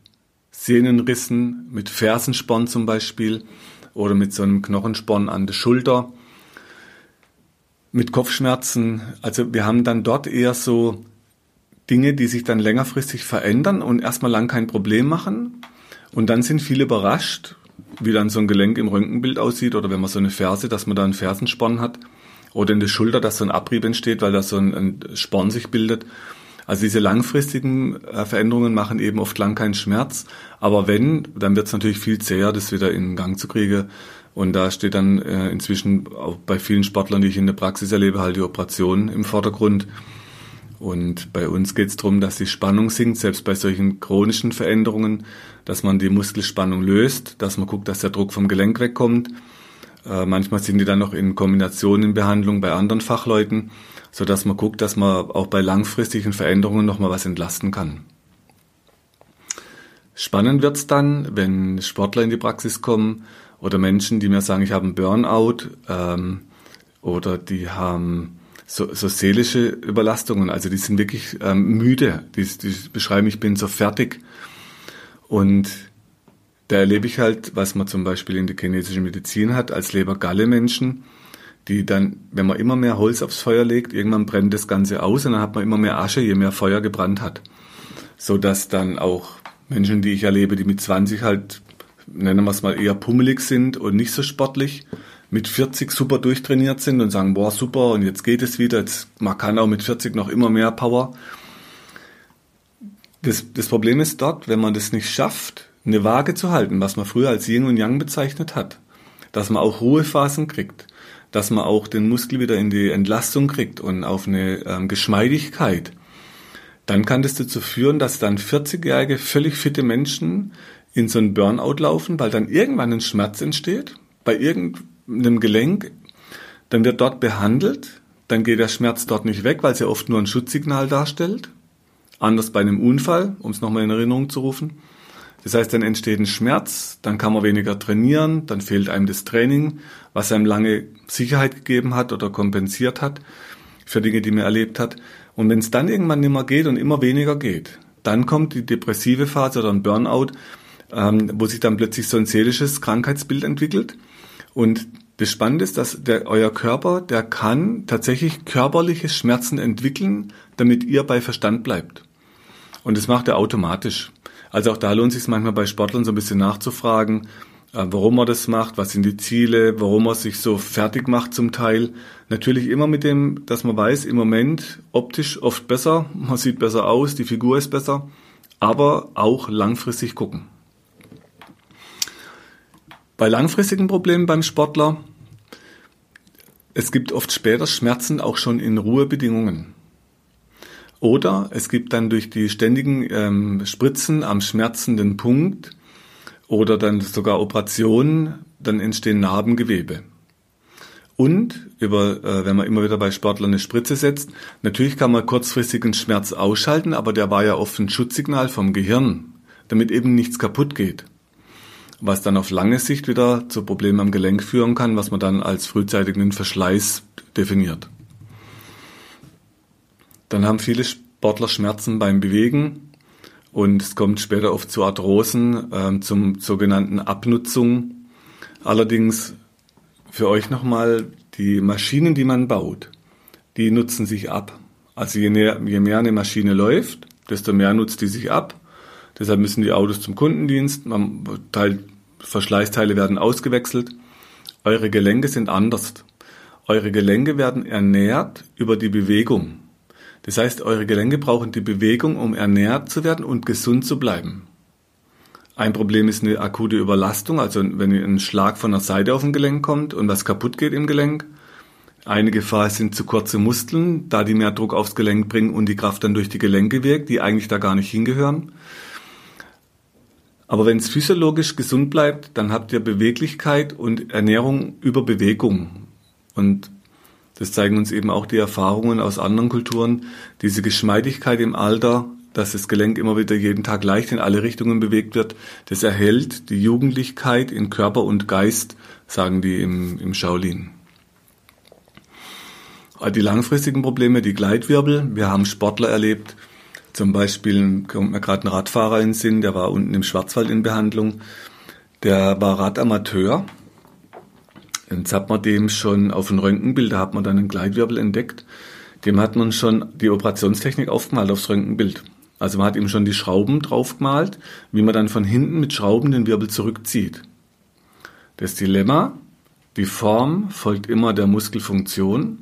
Sehnenrissen, mit Fersensporn zum Beispiel oder mit so einem Knochensporn an der Schulter, mit Kopfschmerzen. Also wir haben dann dort eher so Dinge, die sich dann längerfristig verändern und erstmal lang kein Problem machen. Und dann sind viele überrascht, wie dann so ein Gelenk im Röntgenbild aussieht oder wenn man so eine Ferse, dass man da einen Fersensporn hat oder in der Schulter, dass so ein Abrieb entsteht, weil da so ein, ein Sporn sich bildet. Also diese langfristigen äh, Veränderungen machen eben oft lang keinen Schmerz. Aber wenn, dann wird es natürlich viel zäher, das wieder in Gang zu kriegen. Und da steht dann äh, inzwischen auch bei vielen Sportlern, die ich in der Praxis erlebe, halt die Operation im Vordergrund. Und bei uns geht es darum, dass die Spannung sinkt, selbst bei solchen chronischen Veränderungen, dass man die Muskelspannung löst, dass man guckt, dass der Druck vom Gelenk wegkommt. Äh, manchmal sind die dann noch in Kombination in Behandlung bei anderen Fachleuten so dass man guckt, dass man auch bei langfristigen Veränderungen nochmal was entlasten kann. Spannend wird's dann, wenn Sportler in die Praxis kommen oder Menschen, die mir sagen, ich habe einen Burnout ähm, oder die haben so, so seelische Überlastungen, also die sind wirklich ähm, müde, die, die beschreiben, ich bin so fertig. Und da erlebe ich halt, was man zum Beispiel in der chinesischen Medizin hat, als Leber-Galle-Menschen, die dann, wenn man immer mehr Holz aufs Feuer legt, irgendwann brennt das Ganze aus und dann hat man immer mehr Asche, je mehr Feuer gebrannt hat. So dass dann auch Menschen, die ich erlebe, die mit 20 halt, nennen wir es mal, eher pummelig sind und nicht so sportlich, mit 40 super durchtrainiert sind und sagen, boah, super, und jetzt geht es wieder, jetzt, man kann auch mit 40 noch immer mehr Power. Das, das Problem ist dort, wenn man das nicht schafft, eine Waage zu halten, was man früher als Yin und Yang bezeichnet hat, dass man auch Ruhephasen kriegt, dass man auch den Muskel wieder in die Entlastung kriegt und auf eine ähm, Geschmeidigkeit, dann kann das dazu führen, dass dann 40-jährige, völlig fitte Menschen in so einen Burnout laufen, weil dann irgendwann ein Schmerz entsteht, bei irgendeinem Gelenk, dann wird dort behandelt, dann geht der Schmerz dort nicht weg, weil es ja oft nur ein Schutzsignal darstellt. Anders bei einem Unfall, um es nochmal in Erinnerung zu rufen. Das heißt, dann entsteht ein Schmerz, dann kann man weniger trainieren, dann fehlt einem das Training, was einem lange Sicherheit gegeben hat oder kompensiert hat für Dinge, die man erlebt hat. Und wenn es dann irgendwann nicht mehr geht und immer weniger geht, dann kommt die depressive Phase oder ein Burnout, ähm, wo sich dann plötzlich so ein seelisches Krankheitsbild entwickelt. Und das Spannende ist, dass der, euer Körper, der kann tatsächlich körperliche Schmerzen entwickeln, damit ihr bei Verstand bleibt. Und das macht er automatisch. Also auch da lohnt es sich manchmal bei Sportlern so ein bisschen nachzufragen, äh, warum man das macht, was sind die Ziele, warum man sich so fertig macht zum Teil. Natürlich immer mit dem, dass man weiß, im Moment optisch oft besser, man sieht besser aus, die Figur ist besser, aber auch langfristig gucken. Bei langfristigen Problemen beim Sportler, es gibt oft später Schmerzen auch schon in Ruhebedingungen. Oder es gibt dann durch die ständigen ähm, Spritzen am schmerzenden Punkt oder dann sogar Operationen, dann entstehen Narbengewebe. Und über, äh, wenn man immer wieder bei Sportlern eine Spritze setzt, natürlich kann man kurzfristig einen Schmerz ausschalten, aber der war ja oft ein Schutzsignal vom Gehirn, damit eben nichts kaputt geht. Was dann auf lange Sicht wieder zu Problemen am Gelenk führen kann, was man dann als frühzeitigen Verschleiß definiert. Dann haben viele Sportler Schmerzen beim Bewegen und es kommt später oft zu Arthrosen, äh, zum sogenannten Abnutzung. Allerdings für euch nochmal, die Maschinen, die man baut, die nutzen sich ab. Also je, näher, je mehr eine Maschine läuft, desto mehr nutzt die sich ab. Deshalb müssen die Autos zum Kundendienst, man teilt, Verschleißteile werden ausgewechselt. Eure Gelenke sind anders. Eure Gelenke werden ernährt über die Bewegung. Das heißt, eure Gelenke brauchen die Bewegung, um ernährt zu werden und gesund zu bleiben. Ein Problem ist eine akute Überlastung, also wenn ein Schlag von der Seite auf ein Gelenk kommt und was kaputt geht im Gelenk. Eine Gefahr sind zu kurze Muskeln, da die mehr Druck aufs Gelenk bringen und die Kraft dann durch die Gelenke wirkt, die eigentlich da gar nicht hingehören. Aber wenn es physiologisch gesund bleibt, dann habt ihr Beweglichkeit und Ernährung über Bewegung. Und das zeigen uns eben auch die Erfahrungen aus anderen Kulturen. Diese Geschmeidigkeit im Alter, dass das Gelenk immer wieder jeden Tag leicht in alle Richtungen bewegt wird, das erhält die Jugendlichkeit in Körper und Geist, sagen die im, im Shaolin. Die langfristigen Probleme, die Gleitwirbel. Wir haben Sportler erlebt, zum Beispiel kommt mir gerade ein Radfahrer in den Sinn, der war unten im Schwarzwald in Behandlung. Der war Radamateur. Jetzt hat man dem schon auf dem Röntgenbild, da hat man dann einen Gleitwirbel entdeckt. Dem hat man schon die Operationstechnik aufgemalt aufs Röntgenbild. Also man hat ihm schon die Schrauben draufgemalt, wie man dann von hinten mit Schrauben den Wirbel zurückzieht. Das Dilemma, die Form folgt immer der Muskelfunktion.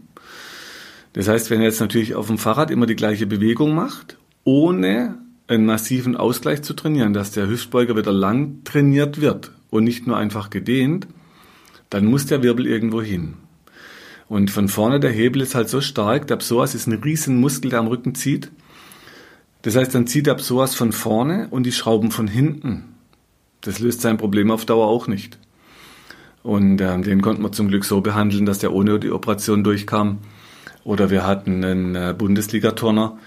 Das heißt, wenn er jetzt natürlich auf dem Fahrrad immer die gleiche Bewegung macht ohne einen massiven Ausgleich zu trainieren, dass der Hüftbeuger wieder lang trainiert wird und nicht nur einfach gedehnt, dann muss der Wirbel irgendwo hin. Und von vorne der Hebel ist halt so stark, der Psoas ist ein riesen Muskel, der am Rücken zieht. Das heißt, dann zieht der Psoas von vorne und die Schrauben von hinten. Das löst sein Problem auf Dauer auch nicht. Und äh, den konnten wir zum Glück so behandeln, dass der ohne die Operation durchkam. Oder wir hatten einen äh, Bundesligaturner,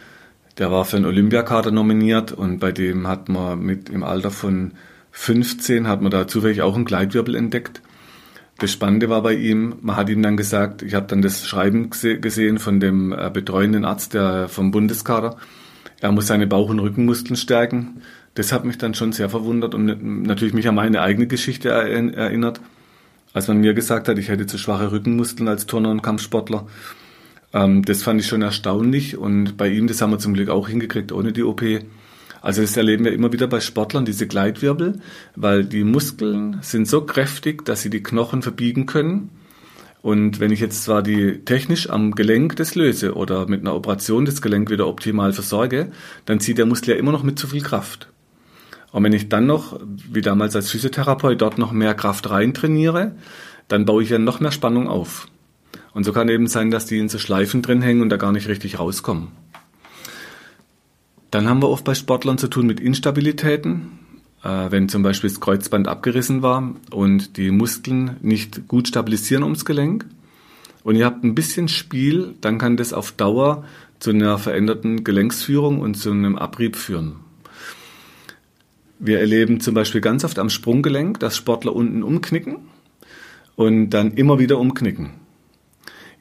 der war für den Olympiakader nominiert und bei dem hat man mit im Alter von 15 hat man da zufällig auch einen Gleitwirbel entdeckt. Das Spannende war bei ihm, man hat ihm dann gesagt, ich habe dann das Schreiben gesehen von dem äh, betreuenden Arzt der, vom Bundeskader, er muss seine Bauch- und Rückenmuskeln stärken. Das hat mich dann schon sehr verwundert und natürlich mich an meine eigene Geschichte erinnert, als man mir gesagt hat, ich hätte zu schwache Rückenmuskeln als Turner und Kampfsportler. Ähm, das fand ich schon erstaunlich und bei ihm, das haben wir zum Glück auch hingekriegt ohne die OP. Also das erleben wir immer wieder bei Sportlern, diese Gleitwirbel, weil die Muskeln sind so kräftig, dass sie die Knochen verbiegen können. Und wenn ich jetzt zwar die technisch am Gelenk das löse oder mit einer Operation das Gelenk wieder optimal versorge, dann zieht der Muskel ja immer noch mit zu viel Kraft. Und wenn ich dann noch, wie damals als Physiotherapeut, dort noch mehr Kraft rein trainiere, dann baue ich ja noch mehr Spannung auf. Und so kann eben sein, dass die in so Schleifen drin hängen und da gar nicht richtig rauskommen. Dann haben wir oft bei Sportlern zu tun mit Instabilitäten. Äh, wenn zum Beispiel das Kreuzband abgerissen war und die Muskeln nicht gut stabilisieren ums Gelenk und ihr habt ein bisschen Spiel, dann kann das auf Dauer zu einer veränderten Gelenksführung und zu einem Abrieb führen. Wir erleben zum Beispiel ganz oft am Sprunggelenk, dass Sportler unten umknicken und dann immer wieder umknicken.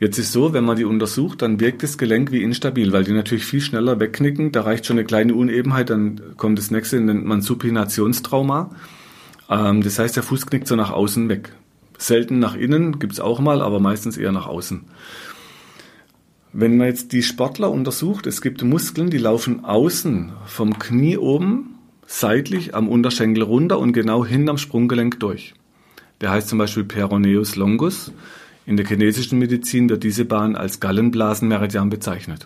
Jetzt ist so, wenn man die untersucht, dann wirkt das Gelenk wie instabil, weil die natürlich viel schneller wegknicken. Da reicht schon eine kleine Unebenheit, dann kommt das nächste, nennt man Supinationstrauma. Ähm, das heißt, der Fuß knickt so nach außen weg. Selten nach innen, gibt's auch mal, aber meistens eher nach außen. Wenn man jetzt die Sportler untersucht, es gibt Muskeln, die laufen außen vom Knie oben, seitlich am Unterschenkel runter und genau hinterm Sprunggelenk durch. Der heißt zum Beispiel Peroneus longus. In der chinesischen Medizin wird diese Bahn als Gallenblasenmeridian bezeichnet.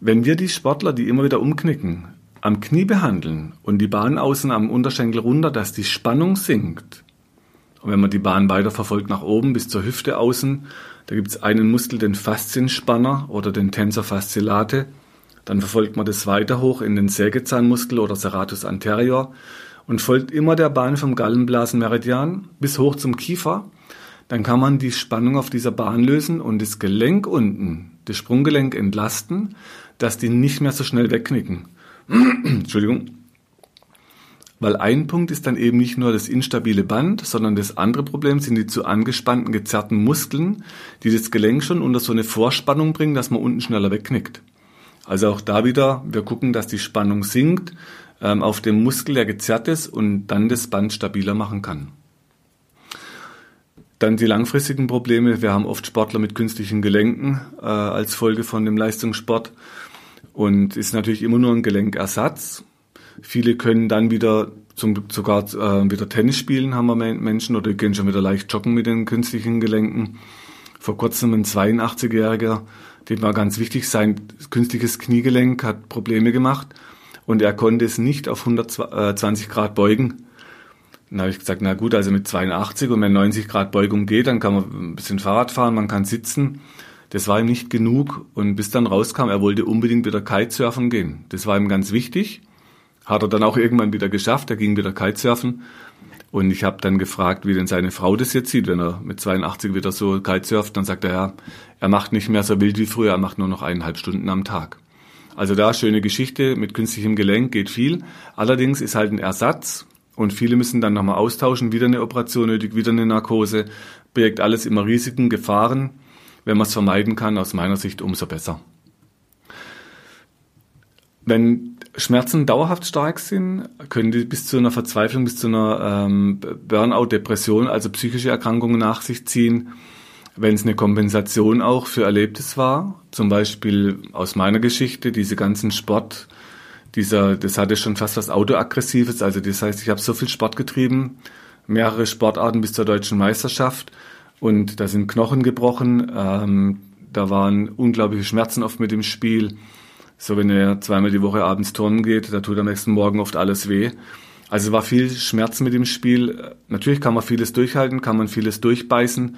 Wenn wir die Sportler, die immer wieder umknicken, am Knie behandeln und die Bahn außen am Unterschenkel runter, dass die Spannung sinkt, und wenn man die Bahn weiter verfolgt nach oben bis zur Hüfte außen, da gibt es einen Muskel, den Faszienspanner oder den Tensor fasciolate, dann verfolgt man das weiter hoch in den Sägezahnmuskel oder Serratus anterior und folgt immer der Bahn vom Gallenblasenmeridian bis hoch zum Kiefer dann kann man die Spannung auf dieser Bahn lösen und das Gelenk unten, das Sprunggelenk entlasten, dass die nicht mehr so schnell wegknicken. Entschuldigung. Weil ein Punkt ist dann eben nicht nur das instabile Band, sondern das andere Problem sind die zu angespannten, gezerrten Muskeln, die das Gelenk schon unter so eine Vorspannung bringen, dass man unten schneller wegknickt. Also auch da wieder, wir gucken, dass die Spannung sinkt ähm, auf dem Muskel, der gezerrt ist und dann das Band stabiler machen kann. Dann die langfristigen Probleme. Wir haben oft Sportler mit künstlichen Gelenken äh, als Folge von dem Leistungssport. und ist natürlich immer nur ein Gelenkersatz. Viele können dann wieder zum, sogar äh, wieder Tennis spielen, haben wir Menschen, oder gehen schon wieder leicht joggen mit den künstlichen Gelenken. Vor kurzem ein 82-Jähriger, dem war ganz wichtig, sein künstliches Kniegelenk hat Probleme gemacht und er konnte es nicht auf 120 Grad beugen. Dann habe ich gesagt, na gut, also mit 82 und wenn 90 Grad Beugung geht, dann kann man ein bisschen Fahrrad fahren, man kann sitzen. Das war ihm nicht genug und bis dann rauskam, er wollte unbedingt wieder Kitesurfen gehen. Das war ihm ganz wichtig. Hat er dann auch irgendwann wieder geschafft, er ging wieder Kitesurfen. Und ich habe dann gefragt, wie denn seine Frau das jetzt sieht, wenn er mit 82 wieder so Kitesurft. Dann sagt er, ja, er macht nicht mehr so wild wie früher, er macht nur noch eineinhalb Stunden am Tag. Also da schöne Geschichte, mit künstlichem Gelenk geht viel. Allerdings ist halt ein Ersatz und viele müssen dann nochmal austauschen, wieder eine Operation nötig, wieder eine Narkose, birgt alles immer Risiken, Gefahren. Wenn man es vermeiden kann, aus meiner Sicht umso besser. Wenn Schmerzen dauerhaft stark sind, können die bis zu einer Verzweiflung, bis zu einer ähm, Burnout, Depression, also psychische Erkrankungen nach sich ziehen. Wenn es eine Kompensation auch für Erlebtes war, zum Beispiel aus meiner Geschichte, diese ganzen Sport, dieser, das hatte schon fast was Autoaggressives, also das heißt, ich habe so viel Sport getrieben, mehrere Sportarten bis zur deutschen Meisterschaft und da sind Knochen gebrochen, ähm, da waren unglaubliche Schmerzen oft mit dem Spiel. So, wenn er zweimal die Woche abends turnen geht, da tut am nächsten Morgen oft alles weh. Also war viel Schmerz mit dem Spiel. Natürlich kann man vieles durchhalten, kann man vieles durchbeißen,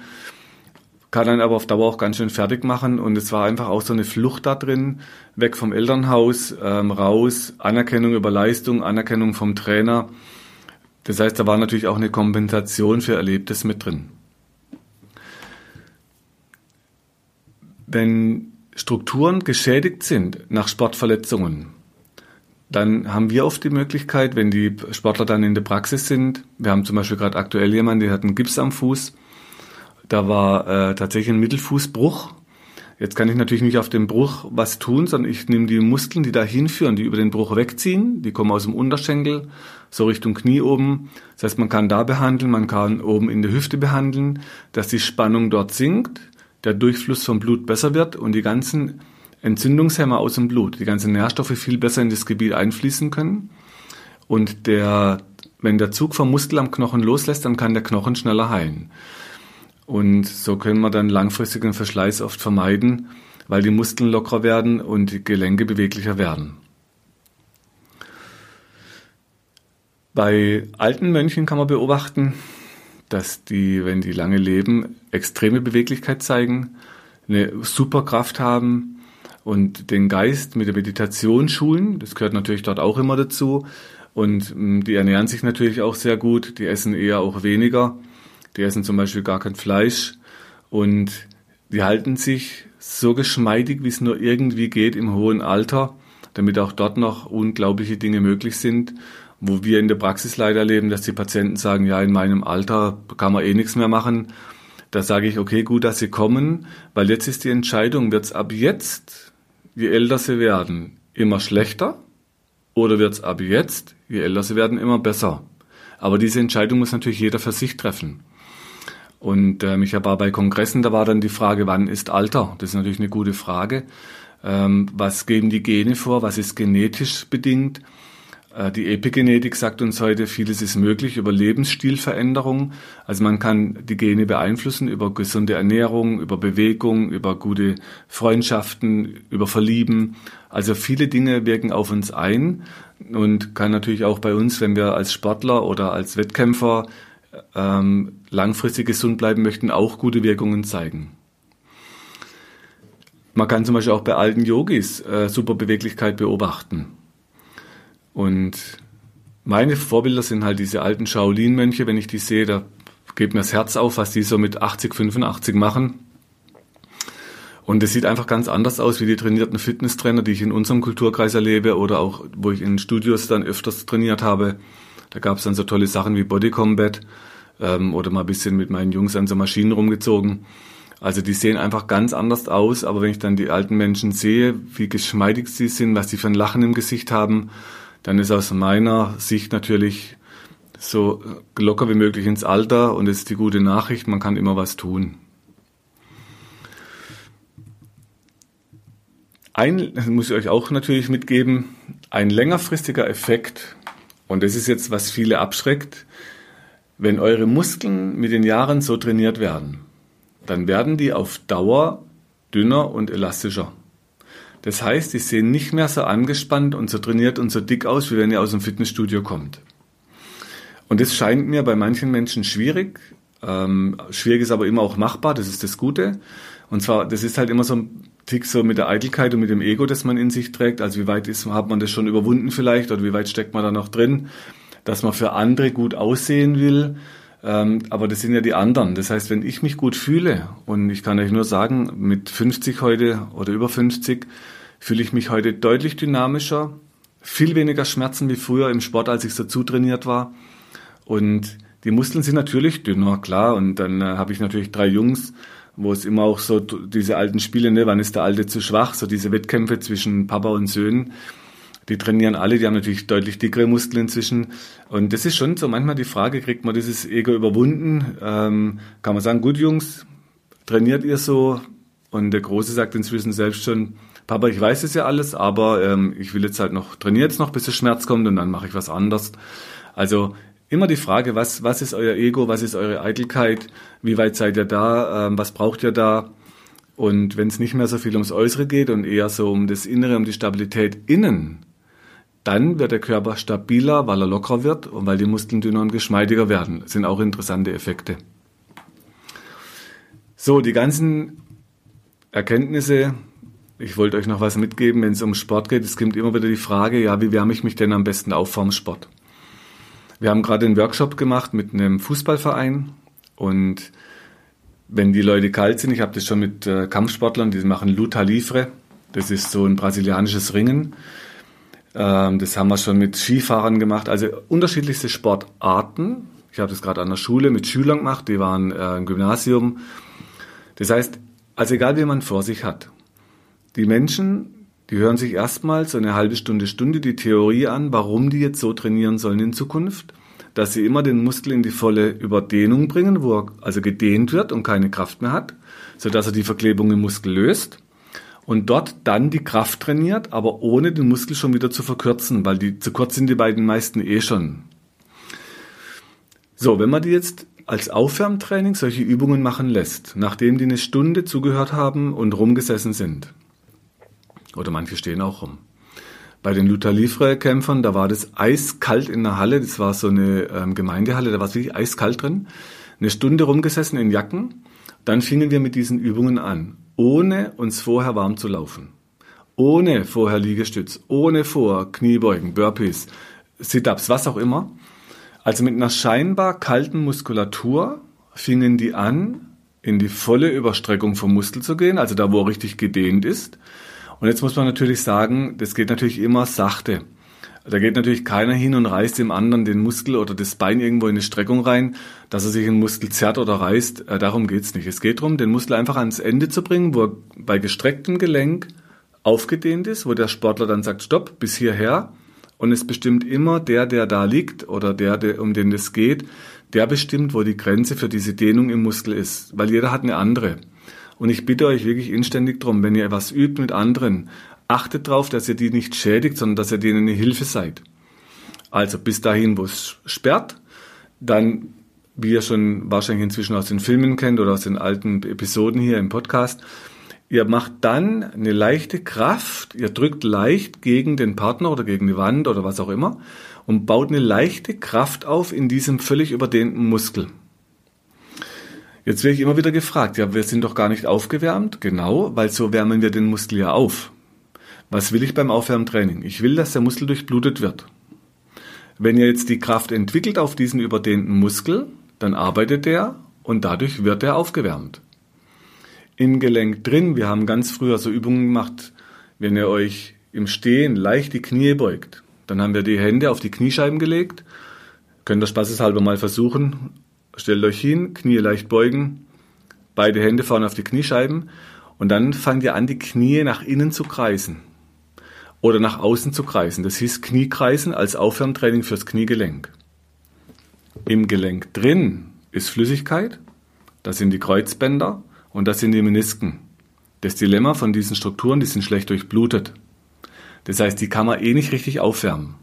kann einen aber auf Dauer auch ganz schön fertig machen. Und es war einfach auch so eine Flucht da drin, weg vom Elternhaus, ähm, raus, Anerkennung über Leistung, Anerkennung vom Trainer. Das heißt, da war natürlich auch eine Kompensation für Erlebtes mit drin. Wenn Strukturen geschädigt sind nach Sportverletzungen, dann haben wir oft die Möglichkeit, wenn die Sportler dann in der Praxis sind, wir haben zum Beispiel gerade aktuell jemanden, der hat einen Gips am Fuß, da war äh, tatsächlich ein Mittelfußbruch. Jetzt kann ich natürlich nicht auf den Bruch was tun, sondern ich nehme die Muskeln, die da hinführen, die über den Bruch wegziehen, die kommen aus dem Unterschenkel, so Richtung Knie oben. Das heißt, man kann da behandeln, man kann oben in der Hüfte behandeln, dass die Spannung dort sinkt der Durchfluss vom Blut besser wird und die ganzen Entzündungshemmer aus dem Blut, die ganzen Nährstoffe viel besser in das Gebiet einfließen können. Und der, wenn der Zug vom Muskel am Knochen loslässt, dann kann der Knochen schneller heilen. Und so können wir dann langfristigen Verschleiß oft vermeiden, weil die Muskeln lockerer werden und die Gelenke beweglicher werden. Bei alten Mönchen kann man beobachten, dass die, wenn die lange leben, extreme Beweglichkeit zeigen, eine Superkraft haben und den Geist mit der Meditation schulen. Das gehört natürlich dort auch immer dazu. Und mm, die ernähren sich natürlich auch sehr gut. Die essen eher auch weniger. Die essen zum Beispiel gar kein Fleisch. Und die halten sich so geschmeidig, wie es nur irgendwie geht im hohen Alter, damit auch dort noch unglaubliche Dinge möglich sind wo wir in der Praxis leider erleben, dass die Patienten sagen, ja, in meinem Alter kann man eh nichts mehr machen. Da sage ich, okay, gut, dass Sie kommen, weil jetzt ist die Entscheidung, wird es ab jetzt, je älter Sie werden, immer schlechter oder wird es ab jetzt, je älter Sie werden, immer besser? Aber diese Entscheidung muss natürlich jeder für sich treffen. Und ähm, ich war bei Kongressen, da war dann die Frage, wann ist Alter? Das ist natürlich eine gute Frage. Ähm, was geben die Gene vor? Was ist genetisch bedingt? Äh, die Epigenetik sagt uns heute, vieles ist möglich über Lebensstilveränderung. Also man kann die Gene beeinflussen über gesunde Ernährung, über Bewegung, über gute Freundschaften, über Verlieben. Also viele Dinge wirken auf uns ein und kann natürlich auch bei uns, wenn wir als Sportler oder als Wettkämpfer ähm, langfristig gesund bleiben möchten, auch gute Wirkungen zeigen. Man kann zum Beispiel auch bei alten Yogis äh, super Beweglichkeit beobachten. Und meine Vorbilder sind halt diese alten Shaolin-Mönche. Wenn ich die sehe, da geht mir das Herz auf, was die so mit 80, 85 machen. Und es sieht einfach ganz anders aus wie die trainierten Fitnesstrainer, die ich in unserem Kulturkreis erlebe oder auch, wo ich in Studios dann öfters trainiert habe. Da gab es dann so tolle Sachen wie Body Combat ähm, oder mal ein bisschen mit meinen Jungs an so Maschinen rumgezogen. Also die sehen einfach ganz anders aus, aber wenn ich dann die alten Menschen sehe, wie geschmeidig sie sind, was sie für ein Lachen im Gesicht haben, dann ist aus meiner Sicht natürlich so locker wie möglich ins Alter und das ist die gute Nachricht, man kann immer was tun. ein, das muss ich euch auch natürlich mitgeben, ein längerfristiger Effekt, und das ist jetzt, was viele abschreckt, wenn eure Muskeln mit den Jahren so trainiert werden, dann werden die auf Dauer dünner und elastischer. Das heißt, die sehen nicht mehr so angespannt und so trainiert und so dick aus, wie wenn ihr aus dem Fitnessstudio kommt. Und das scheint mir bei manchen Menschen schwierig. Ähm, schwierig ist aber immer auch machbar, das ist das Gute. Und zwar, das ist halt immer so ein Tick so mit der Eitelkeit und mit dem Ego, das man in sich trägt. Also wie weit ist, hat man das schon überwunden vielleicht oder wie weit steckt man da noch drin, dass man für andere gut aussehen will. Ähm, aber das sind ja die anderen. Das heißt, wenn ich mich gut fühle und ich kann euch nur sagen, mit 50 heute oder über 50 fühle ich mich heute deutlich dynamischer, viel weniger Schmerzen wie früher im Sport, als ich so zutrainiert war. Und die Muskeln sind natürlich dünner, klar. Und dann äh, habe ich natürlich drei Jungs, wo es immer auch so diese alten Spiele, ne, wann ist der Alte zu schwach, so diese Wettkämpfe zwischen Papa und Söhnen, die trainieren alle, die haben natürlich deutlich dickere Muskeln inzwischen. Und das ist schon so manchmal die Frage, kriegt man dieses Ego überwunden? Ähm, kann man sagen, gut Jungs, trainiert ihr so? Und der Große sagt inzwischen selbst schon, Papa, ich weiß es ja alles, aber ähm, ich will jetzt halt noch, trainiert jetzt noch, bis der Schmerz kommt und dann mache ich was anderes. Also immer die Frage, was, was ist euer Ego, was ist eure Eitelkeit, wie weit seid ihr da, ähm, was braucht ihr da? Und wenn es nicht mehr so viel ums Äußere geht und eher so um das Innere, um die Stabilität innen, dann wird der Körper stabiler, weil er lockerer wird und weil die Muskeln dünner und geschmeidiger werden. Das sind auch interessante Effekte. So, die ganzen Erkenntnisse, ich wollte euch noch was mitgeben, wenn es um Sport geht. Es kommt immer wieder die Frage, ja, wie wärme ich mich denn am besten auf vom Sport? Wir haben gerade einen Workshop gemacht mit einem Fußballverein und wenn die Leute kalt sind, ich habe das schon mit äh, Kampfsportlern, die machen Luta Livre, das ist so ein brasilianisches Ringen. Ähm, das haben wir schon mit Skifahrern gemacht, also unterschiedlichste Sportarten. Ich habe das gerade an der Schule mit Schülern gemacht, die waren äh, im Gymnasium. Das heißt, also egal wie man vor sich hat, die Menschen die hören sich erstmal so eine halbe Stunde, Stunde die Theorie an, warum die jetzt so trainieren sollen in Zukunft, dass sie immer den Muskel in die volle Überdehnung bringen, wo er also gedehnt wird und keine Kraft mehr hat, sodass er die Verklebung im Muskel löst und dort dann die Kraft trainiert, aber ohne den Muskel schon wieder zu verkürzen, weil die zu kurz sind die beiden meisten eh schon. So, wenn man die jetzt als Aufwärmtraining solche Übungen machen lässt, nachdem die eine Stunde zugehört haben und rumgesessen sind, oder manche stehen auch rum. Bei den Luther Livre-Kämpfern, da war das eiskalt in der Halle. Das war so eine ähm, Gemeindehalle, da war es wirklich eiskalt drin. Eine Stunde rumgesessen in Jacken. Dann fingen wir mit diesen Übungen an, ohne uns vorher warm zu laufen. Ohne vorher Liegestütz, ohne vor Kniebeugen, Burpees, Sit-ups, was auch immer. Also mit einer scheinbar kalten Muskulatur fingen die an, in die volle Überstreckung vom Muskel zu gehen, also da, wo er richtig gedehnt ist. Und jetzt muss man natürlich sagen, das geht natürlich immer sachte. Da geht natürlich keiner hin und reißt dem anderen den Muskel oder das Bein irgendwo in eine Streckung rein, dass er sich einen Muskel zerrt oder reißt. Äh, darum geht's nicht. Es geht darum, den Muskel einfach ans Ende zu bringen, wo er bei gestrecktem Gelenk aufgedehnt ist, wo der Sportler dann sagt, stopp, bis hierher. Und es bestimmt immer der, der da liegt oder der, der um den es geht, der bestimmt, wo die Grenze für diese Dehnung im Muskel ist. Weil jeder hat eine andere. Und ich bitte euch wirklich inständig drum, wenn ihr was übt mit anderen, achtet darauf, dass ihr die nicht schädigt, sondern dass ihr denen eine Hilfe seid. Also bis dahin, wo es sperrt, dann, wie ihr schon wahrscheinlich inzwischen aus den Filmen kennt oder aus den alten Episoden hier im Podcast, ihr macht dann eine leichte Kraft, ihr drückt leicht gegen den Partner oder gegen die Wand oder was auch immer und baut eine leichte Kraft auf in diesem völlig überdehnten Muskel. Jetzt werde ich immer wieder gefragt, ja, wir sind doch gar nicht aufgewärmt. Genau, weil so wärmen wir den Muskel ja auf. Was will ich beim Aufwärmtraining? Ich will, dass der Muskel durchblutet wird. Wenn ihr jetzt die Kraft entwickelt auf diesen überdehnten Muskel, dann arbeitet er und dadurch wird er aufgewärmt. Im Gelenk drin, wir haben ganz früher so Übungen gemacht, wenn ihr euch im Stehen leicht die Knie beugt, dann haben wir die Hände auf die Kniescheiben gelegt. Könnt ihr spaßeshalber mal versuchen Stellt euch hin, Knie leicht beugen, beide Hände vorne auf die Kniescheiben und dann fangt ihr an, die Knie nach innen zu kreisen oder nach außen zu kreisen. Das hieß Kniekreisen als Aufwärmtraining fürs Kniegelenk. Im Gelenk drin ist Flüssigkeit, das sind die Kreuzbänder und das sind die Menisken. Das Dilemma von diesen Strukturen, die sind schlecht durchblutet. Das heißt, die kann man eh nicht richtig aufwärmen.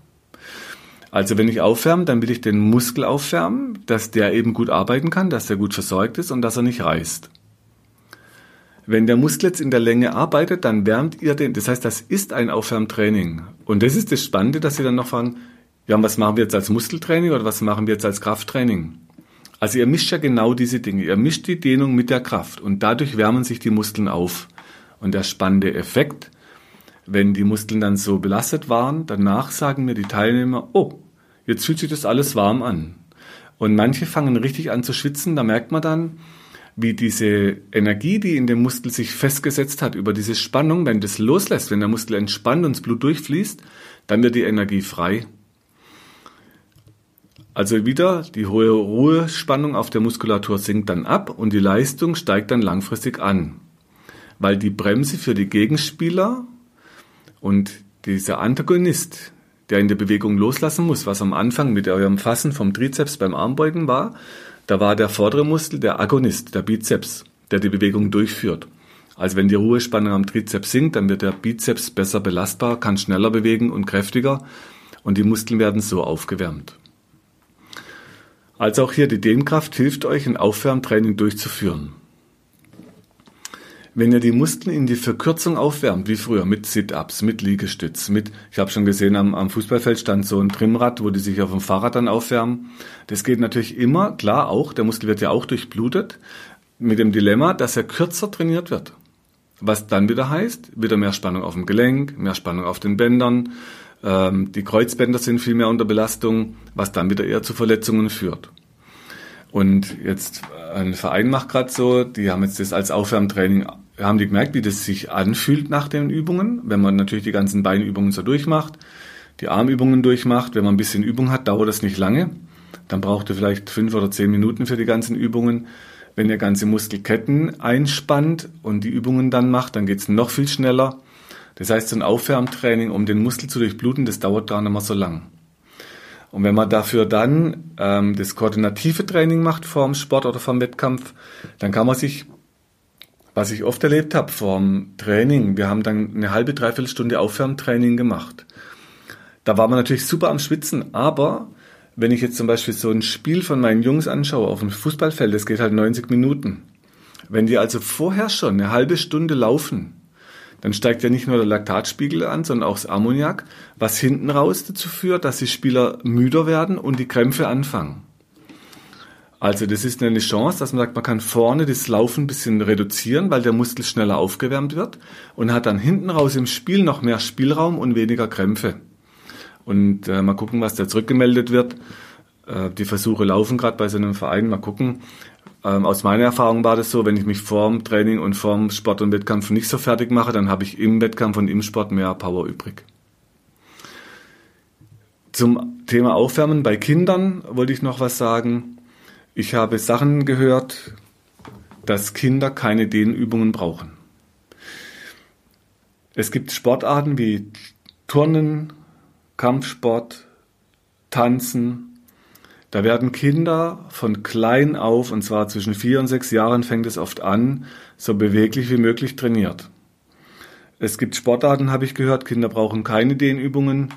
Also wenn ich aufwärme, dann will ich den Muskel aufwärmen, dass der eben gut arbeiten kann, dass er gut versorgt ist und dass er nicht reißt. Wenn der Muskel jetzt in der Länge arbeitet, dann wärmt ihr den. Das heißt, das ist ein Aufwärmtraining. Und das ist das Spannende, dass Sie dann noch fragen, ja, was machen wir jetzt als Muskeltraining oder was machen wir jetzt als Krafttraining? Also ihr mischt ja genau diese Dinge. Ihr mischt die Dehnung mit der Kraft und dadurch wärmen sich die Muskeln auf. Und der spannende Effekt, wenn die Muskeln dann so belastet waren, danach sagen mir die Teilnehmer, oh, Jetzt fühlt sich das alles warm an. Und manche fangen richtig an zu schwitzen, da merkt man dann, wie diese Energie, die in dem Muskel sich festgesetzt hat, über diese Spannung, wenn das loslässt, wenn der Muskel entspannt und das Blut durchfließt, dann wird die Energie frei. Also wieder die hohe Ruhespannung auf der Muskulatur sinkt dann ab und die Leistung steigt dann langfristig an. Weil die Bremse für die Gegenspieler und dieser Antagonist, der in der Bewegung loslassen muss, was am Anfang mit eurem Fassen vom Trizeps beim Armbeugen war, da war der vordere Muskel der Agonist, der Bizeps, der die Bewegung durchführt. Also wenn die Ruhespannung am Trizeps sinkt, dann wird der Bizeps besser belastbar, kann schneller bewegen und kräftiger und die Muskeln werden so aufgewärmt. Also auch hier die Dehnkraft hilft euch, ein Aufwärmtraining durchzuführen. Wenn ihr die Muskeln in die Verkürzung aufwärmt, wie früher, mit Sit-Ups, mit Liegestütz, mit, ich habe schon gesehen, am, am Fußballfeld stand so ein Trimrad, wo die sich auf dem Fahrrad dann aufwärmen. Das geht natürlich immer, klar auch, der Muskel wird ja auch durchblutet, mit dem Dilemma, dass er kürzer trainiert wird. Was dann wieder heißt, wieder mehr Spannung auf dem Gelenk, mehr Spannung auf den Bändern, ähm, die Kreuzbänder sind viel mehr unter Belastung, was dann wieder eher zu Verletzungen führt. Und jetzt ein Verein macht gerade so, die haben jetzt das als Aufwärmtraining haben die gemerkt, wie das sich anfühlt nach den Übungen, wenn man natürlich die ganzen Beinübungen so durchmacht, die Armübungen durchmacht. Wenn man ein bisschen Übung hat, dauert das nicht lange. Dann braucht ihr vielleicht fünf oder zehn Minuten für die ganzen Übungen. Wenn ihr ganze Muskelketten einspannt und die Übungen dann macht, dann geht's noch viel schneller. Das heißt, so ein Aufwärmtraining, um den Muskel zu durchbluten, das dauert gar nicht mehr so lang. Und wenn man dafür dann ähm, das koordinative Training macht vor dem Sport oder vor dem Wettkampf, dann kann man sich was ich oft erlebt habe vom Training, wir haben dann eine halbe, dreiviertel Stunde Aufwärmtraining gemacht. Da war man natürlich super am Schwitzen, aber wenn ich jetzt zum Beispiel so ein Spiel von meinen Jungs anschaue auf dem Fußballfeld, das geht halt 90 Minuten. Wenn die also vorher schon eine halbe Stunde laufen, dann steigt ja nicht nur der Laktatspiegel an, sondern auch das Ammoniak, was hinten raus dazu führt, dass die Spieler müder werden und die Krämpfe anfangen. Also das ist eine Chance, dass man sagt, man kann vorne das Laufen ein bisschen reduzieren, weil der Muskel schneller aufgewärmt wird und hat dann hinten raus im Spiel noch mehr Spielraum und weniger Krämpfe. Und äh, mal gucken, was da zurückgemeldet wird. Äh, die Versuche laufen gerade bei so einem Verein. Mal gucken. Ähm, aus meiner Erfahrung war das so, wenn ich mich vorm Training und vorm Sport und Wettkampf nicht so fertig mache, dann habe ich im Wettkampf und im Sport mehr Power übrig. Zum Thema Aufwärmen bei Kindern wollte ich noch was sagen. Ich habe Sachen gehört, dass Kinder keine Dehnübungen brauchen. Es gibt Sportarten wie Turnen, Kampfsport, Tanzen. Da werden Kinder von klein auf, und zwar zwischen vier und sechs Jahren fängt es oft an, so beweglich wie möglich trainiert. Es gibt Sportarten, habe ich gehört, Kinder brauchen keine Dehnübungen,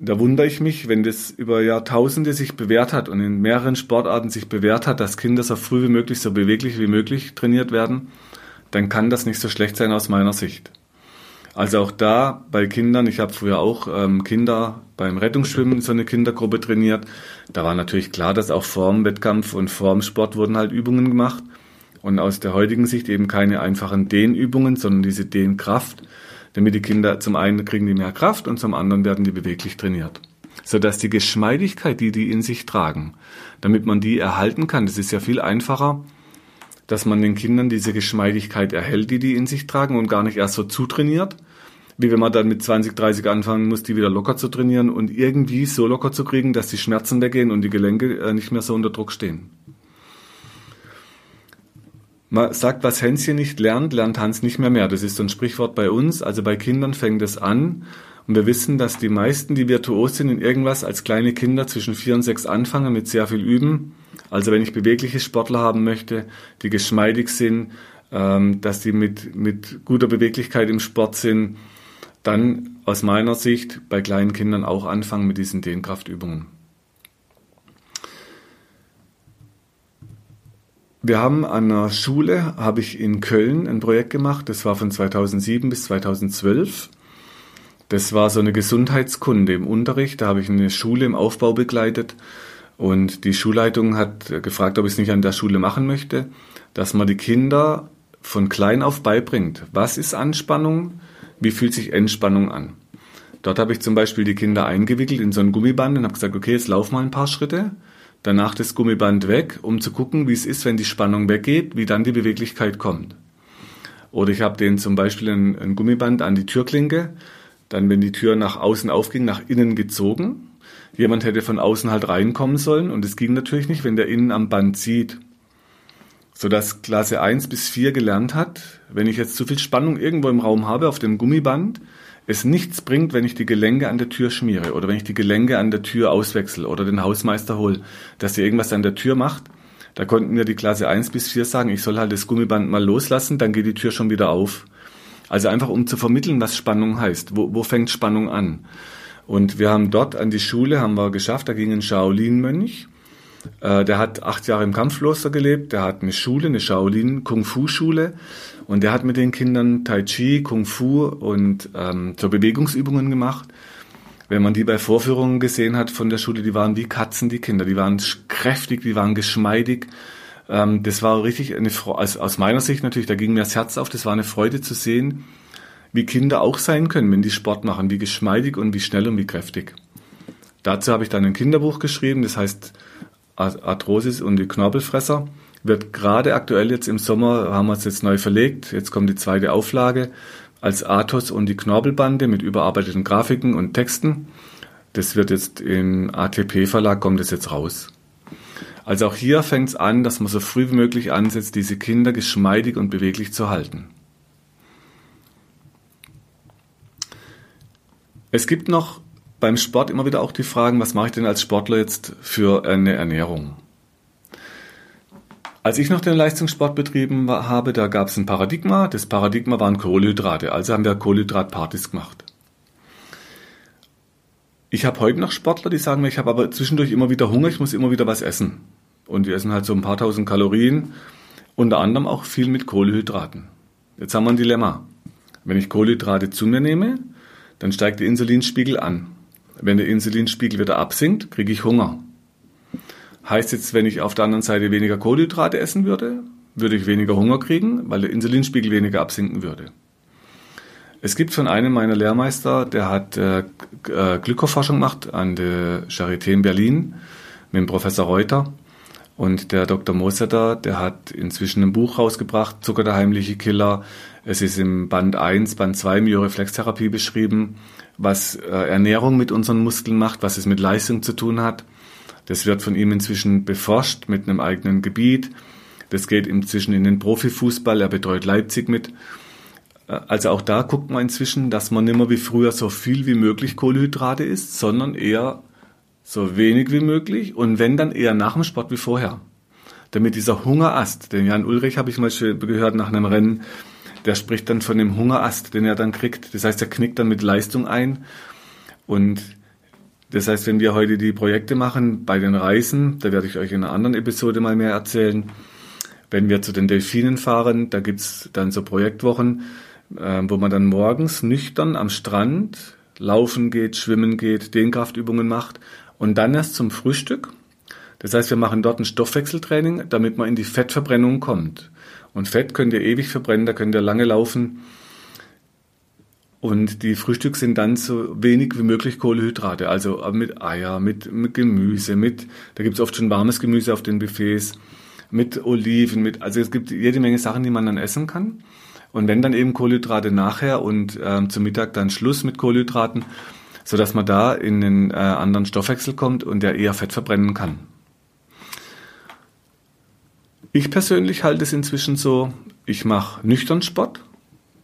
da wundere ich mich, wenn das über Jahrtausende sich bewährt hat und in mehreren Sportarten sich bewährt hat, dass Kinder so früh wie möglich, so beweglich wie möglich trainiert werden, dann kann das nicht so schlecht sein aus meiner Sicht. Also auch da bei Kindern, ich habe früher auch ähm, Kinder beim Rettungsschwimmen so eine Kindergruppe trainiert. Da war natürlich klar, dass auch vorm Wettkampf und vorm Sport wurden halt Übungen gemacht. Und aus der heutigen Sicht eben keine einfachen Dehnübungen, sondern diese Dehnkraft damit die Kinder zum einen kriegen die mehr Kraft und zum anderen werden die beweglich trainiert. Sodass die Geschmeidigkeit, die die in sich tragen, damit man die erhalten kann, das ist ja viel einfacher, dass man den Kindern diese Geschmeidigkeit erhält, die die in sich tragen und gar nicht erst so zutrainiert, wie wenn man dann mit 20, 30 anfangen muss, die wieder locker zu trainieren und irgendwie so locker zu kriegen, dass die Schmerzen weggehen und die Gelenke äh, nicht mehr so unter Druck stehen. Man sagt, was Hänschen nicht lernt, lernt Hans nicht mehr mehr. Das ist so ein Sprichwort bei uns. Also bei Kindern fängt es an. Und wir wissen, dass die meisten, die virtuos sind in irgendwas, als kleine Kinder zwischen vier und sechs anfangen mit sehr viel Üben. Also wenn ich bewegliche Sportler haben möchte, die geschmeidig sind, ähm, dass die mit, mit guter Beweglichkeit im Sport sind, dann aus meiner Sicht bei kleinen Kindern auch anfangen mit diesen Dehnkraftübungen. Wir haben an einer Schule, habe ich in Köln ein Projekt gemacht, das war von 2007 bis 2012. Das war so eine Gesundheitskunde im Unterricht, da habe ich eine Schule im Aufbau begleitet und die Schulleitung hat gefragt, ob ich es nicht an der Schule machen möchte, dass man die Kinder von klein auf beibringt. Was ist Anspannung? Wie fühlt sich Entspannung an? Dort habe ich zum Beispiel die Kinder eingewickelt in so ein Gummiband und habe gesagt, okay, jetzt lauf mal ein paar Schritte danach das Gummiband weg, um zu gucken, wie es ist, wenn die Spannung weggeht, wie dann die Beweglichkeit kommt. Oder ich habe denen zum Beispiel ein, ein, Gummiband an die Türklinke, dann, wenn die Tür nach außen aufging, nach innen gezogen. Jemand hätte von außen halt reinkommen sollen und es ging natürlich nicht, wenn der innen am Band zieht. Sodass Klasse 1 bis 4 gelernt hat, wenn ich jetzt zu viel Spannung irgendwo im Raum habe auf dem Gummiband, es nichts bringt, wenn ich die Gelenke an der Tür schmiere oder wenn ich die Gelenke an der Tür auswechsel oder den Hausmeister hole, dass er irgendwas an der Tür macht. Da konnten mir die Klasse 1 bis 4 sagen, ich soll halt das Gummiband mal loslassen, dann geht die Tür schon wieder auf. Also einfach um zu vermitteln, was Spannung heißt. Wo, wo fängt Spannung an? Und wir haben dort an die Schule, haben wir geschafft, da ging ein Shaolin-Mönch. Äh, der hat acht Jahre im Kampfkloster gelebt, der hat eine Schule, eine Shaolin-Kung-Fu-Schule und der hat mit den Kindern Tai Chi, Kung Fu und ähm, so Bewegungsübungen gemacht. Wenn man die bei Vorführungen gesehen hat von der Schule, die waren wie Katzen, die Kinder. Die waren kräftig, die waren geschmeidig. Ähm, das war richtig eine also aus meiner Sicht natürlich, da ging mir das Herz auf. Das war eine Freude zu sehen, wie Kinder auch sein können, wenn die Sport machen, wie geschmeidig und wie schnell und wie kräftig. Dazu habe ich dann ein Kinderbuch geschrieben, das heißt Arthrosis und die Knorpelfresser wird gerade aktuell jetzt im Sommer, haben wir es jetzt neu verlegt, jetzt kommt die zweite Auflage als Athos und die Knorpelbande mit überarbeiteten Grafiken und Texten. Das wird jetzt im ATP-Verlag, kommt es jetzt raus. Also auch hier fängt es an, dass man so früh wie möglich ansetzt, diese Kinder geschmeidig und beweglich zu halten. Es gibt noch beim Sport immer wieder auch die Fragen, was mache ich denn als Sportler jetzt für eine Ernährung? Als ich noch den Leistungssport betrieben habe, da gab es ein Paradigma. Das Paradigma waren Kohlenhydrate. Also haben wir Kohlenhydratpartys gemacht. Ich habe heute noch Sportler, die sagen mir, ich habe aber zwischendurch immer wieder Hunger, ich muss immer wieder was essen. Und die essen halt so ein paar tausend Kalorien, unter anderem auch viel mit Kohlenhydraten. Jetzt haben wir ein Dilemma. Wenn ich Kohlenhydrate zu mir nehme, dann steigt der Insulinspiegel an. Wenn der Insulinspiegel wieder absinkt, kriege ich Hunger. Heißt jetzt, wenn ich auf der anderen Seite weniger Kohlenhydrate essen würde, würde ich weniger Hunger kriegen, weil der Insulinspiegel weniger absinken würde. Es gibt von einem meiner Lehrmeister, der hat äh, äh, Glykoforschung gemacht an der Charité in Berlin mit dem Professor Reuter. Und der Dr. Mosetter, der hat inzwischen ein Buch rausgebracht, Zucker der heimliche Killer. Es ist im Band 1, Band 2 Myoreflextherapie beschrieben, was äh, Ernährung mit unseren Muskeln macht, was es mit Leistung zu tun hat. Das wird von ihm inzwischen beforscht mit einem eigenen Gebiet. Das geht inzwischen in den Profifußball. Er betreut Leipzig mit. Äh, also auch da guckt man inzwischen, dass man nicht mehr wie früher so viel wie möglich Kohlenhydrate isst, sondern eher so wenig wie möglich und wenn dann eher nach dem Sport wie vorher. Damit dieser Hungerast, den Jan Ulrich habe ich mal gehört nach einem Rennen, der spricht dann von dem Hungerast, den er dann kriegt. Das heißt, er knickt dann mit Leistung ein und das heißt, wenn wir heute die Projekte machen bei den Reisen, da werde ich euch in einer anderen Episode mal mehr erzählen. Wenn wir zu den Delfinen fahren, da gibt's dann so Projektwochen, äh, wo man dann morgens nüchtern am Strand laufen geht, schwimmen geht, Dehnkraftübungen macht und dann erst zum Frühstück. Das heißt, wir machen dort ein Stoffwechseltraining, damit man in die Fettverbrennung kommt. Und Fett könnt ihr ewig verbrennen, da könnt ihr lange laufen. Und die Frühstück sind dann so wenig wie möglich Kohlenhydrate, also mit Eier, mit, mit Gemüse, mit, da gibt's oft schon warmes Gemüse auf den Buffets, mit Oliven, mit, also es gibt jede Menge Sachen, die man dann essen kann. Und wenn dann eben Kohlenhydrate nachher und ähm, zum Mittag dann Schluss mit Kohlenhydraten, so dass man da in den äh, anderen Stoffwechsel kommt und der eher Fett verbrennen kann. Ich persönlich halte es inzwischen so, ich mache nüchtern Sport,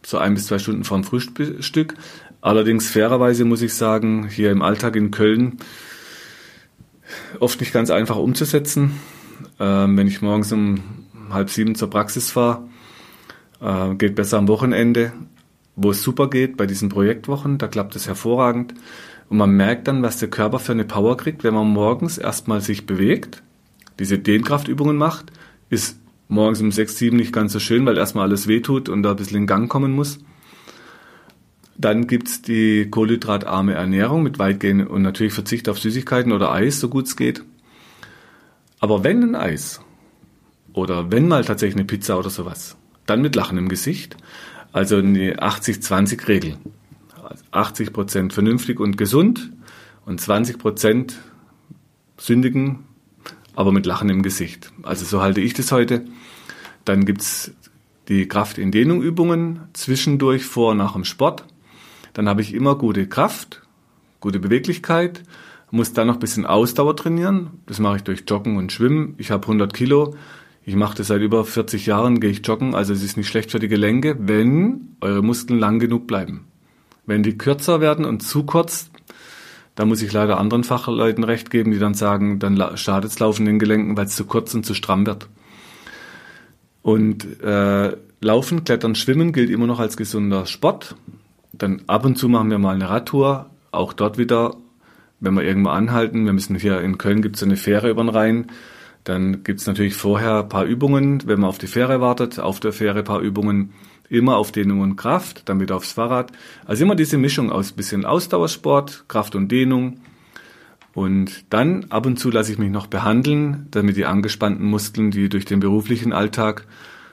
so ein bis zwei Stunden vorm Frühstück. Allerdings fairerweise muss ich sagen, hier im Alltag in Köln oft nicht ganz einfach umzusetzen. Ähm, wenn ich morgens um halb sieben zur Praxis fahre, Äh, geht besser am Wochenende, wo es super geht, bei diesen Projektwochen, da klappt es hervorragend. Und man merkt dann, was der Körper für eine Power kriegt, wenn man morgens erstmal sich bewegt, diese Dehnkraftübungen macht, ist morgens um 6, 7 nicht ganz so schön, weil erstmal alles wehtut und da ein bisschen in Gang kommen muss. Dann gibt's die kohlenhydratarme Ernährung mit weitgehend und natürlich Verzicht auf Süßigkeiten oder Eis, so gut es geht. Aber wenn ein Eis oder wenn mal tatsächlich eine Pizza oder sowas, dann mit Lachen im Gesicht. Also eine 80-20-Regel. 80 Prozent vernünftig und gesund und 20 Prozent sündigen, aber mit Lachen im Gesicht. Also so halte ich das heute. Dann gibt's die Kraft in Dehnung Übungen zwischendurch vor und nach dem Sport. Dann habe ich immer gute Kraft, gute Beweglichkeit, muss dann noch ein bisschen Ausdauer trainieren. Das mache ich durch Joggen und Schwimmen. Ich habe 100 Kilo. Ich mache das seit über 40 Jahren, gehe ich joggen. Also es ist nicht schlecht für die Gelenke, wenn eure Muskeln lang genug bleiben. Wenn die kürzer werden und zu kurz, da muss ich leider anderen Fachleuten recht geben, die dann sagen, dann schadet es Laufen den Gelenken, weil es zu kurz und zu stramm wird. Und äh, Laufen, Klettern, Schwimmen gilt immer noch als gesunder Sport. Dann ab und zu machen wir mal eine Radtour. Auch dort wieder, wenn wir irgendwo anhalten, wir müssen hier in Köln gibt es eine Fähre über den Rhein. Dann gibt es natürlich vorher ein paar Übungen, wenn man auf die Fähre wartet, auf der Fähre ein paar Übungen, immer auf Dehnung und Kraft, wieder aufs Fahrrad. Also immer diese Mischung aus bisschen Ausdauersport, Kraft und Dehnung. Und dann ab und zu lasse ich mich noch behandeln, damit die angespannten Muskeln, die durch den beruflichen Alltag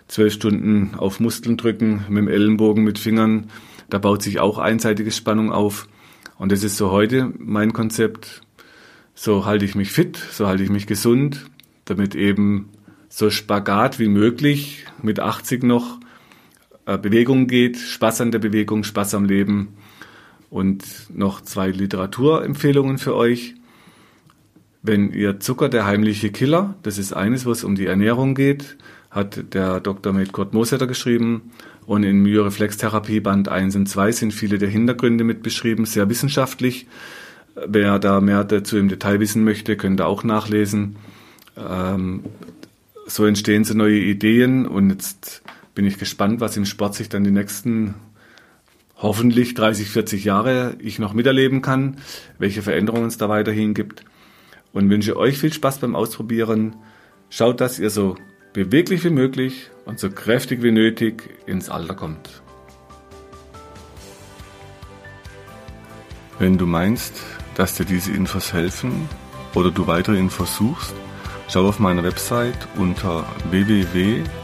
zwölf Stunden auf Muskeln drücken, mit dem Ellenbogen, mit Fingern, da baut sich auch einseitige Spannung auf. Und das ist so heute mein Konzept. So halte ich mich fit, so halte ich mich gesund, damit eben so Spagat wie möglich mit 80 noch Bewegung geht, Spaß an der Bewegung, Spaß am Leben und noch zwei Literaturempfehlungen für euch. Wenn ihr Zucker, der heimliche Killer, das ist eines, wo es um die Ernährung geht, hat der Dr. Med Kurt Mosetter geschrieben. Und in Myoreflextherapie Band 1 und 2 sind viele der Hintergründe mit beschrieben, sehr wissenschaftlich. Wer da mehr dazu im Detail wissen möchte, könnt ihr auch nachlesen. Ähm, so entstehen so neue Ideen und jetzt bin ich gespannt, was im Sport sich dann die nächsten hoffentlich 30, 40 Jahre ich noch miterleben kann, welche Veränderungen es da weiterhin gibt und wünsche euch viel Spaß beim Ausprobieren. Schaut, dass ihr so beweglich wie möglich und so kräftig wie nötig ins Alter kommt. Wenn du meinst, dass dir diese Infos helfen oder du weitere Infos suchst, schau auf meiner Website unter